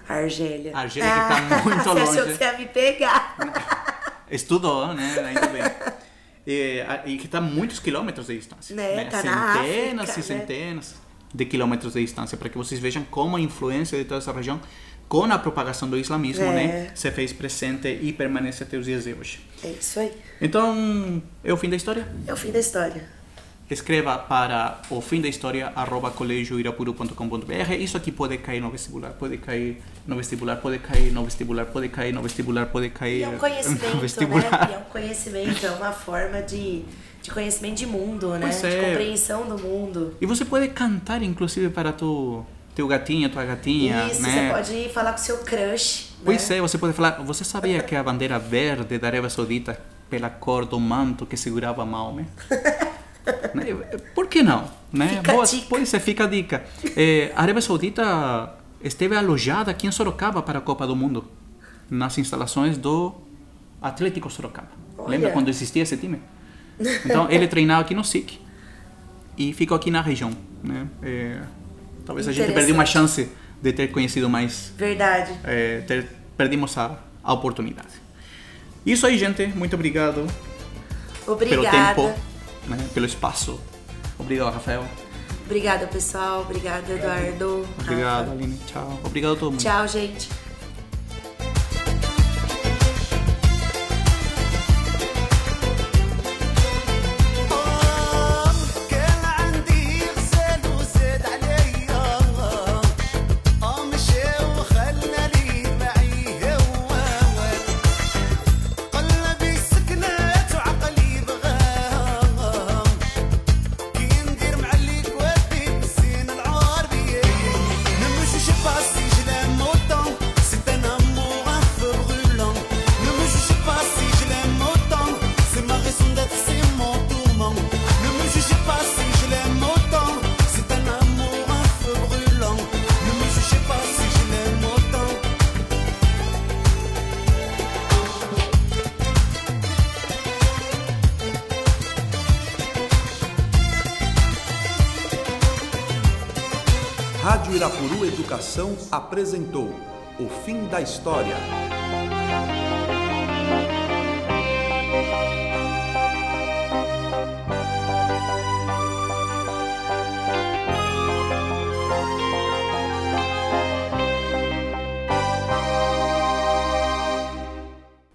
a Argélia. A Argélia que tá muito Você achou longe. que você ia me pegar? Estudou, né? Ainda bem. E, e que está muitos quilômetros de distância. Né, tá na centenas África, e né? centenas de quilômetros de distância, para que vocês vejam como a influência de toda essa região, com a propagação do islamismo, É. né, se fez presente e permanece até os dias de hoje. É isso aí. Então, é o fim da história? É o fim da história. Escreva para o fim da história arroba colegioirapuru.com.br. Isso aqui pode cair no vestibular, pode cair no vestibular, pode cair no vestibular, pode cair no vestibular, pode cair E é um no conhecimento, vestibular. né? E é um conhecimento, é uma forma de, de conhecimento de mundo, né? Pois De é. compreensão do mundo. E você pode cantar, inclusive, para tu, teu gatinho, tua gatinha, Isso, né? você pode falar com seu crush. Pois né? é, você pode falar, você sabia que a bandeira verde da Arábia Saudita, pela cor do manto que segurava Maomé? Né? Por que não? Né? Fica Boa-. Pois é, fica a dica. É, a Arábia Saudita esteve alojada aqui em Sorocaba para a Copa do Mundo, nas instalações do Atlético Sorocaba. Olha. Lembra quando existia esse time? Então, ele treinava aqui no SIC e ficou aqui na região. Né? É, talvez a gente perdeu uma chance de ter conhecido mais Verdade. é, ter, perdimos a, a oportunidade. Isso aí, gente. Muito obrigado pelo Obrigada. tempo, né, pelo espaço. Obrigado, Rafael. Obrigada, pessoal. Obrigada, Eduardo. Obrigado, Rafa. Aline. Tchau. Obrigado a todo mundo. Tchau, gente. Apresentou O Fim da História.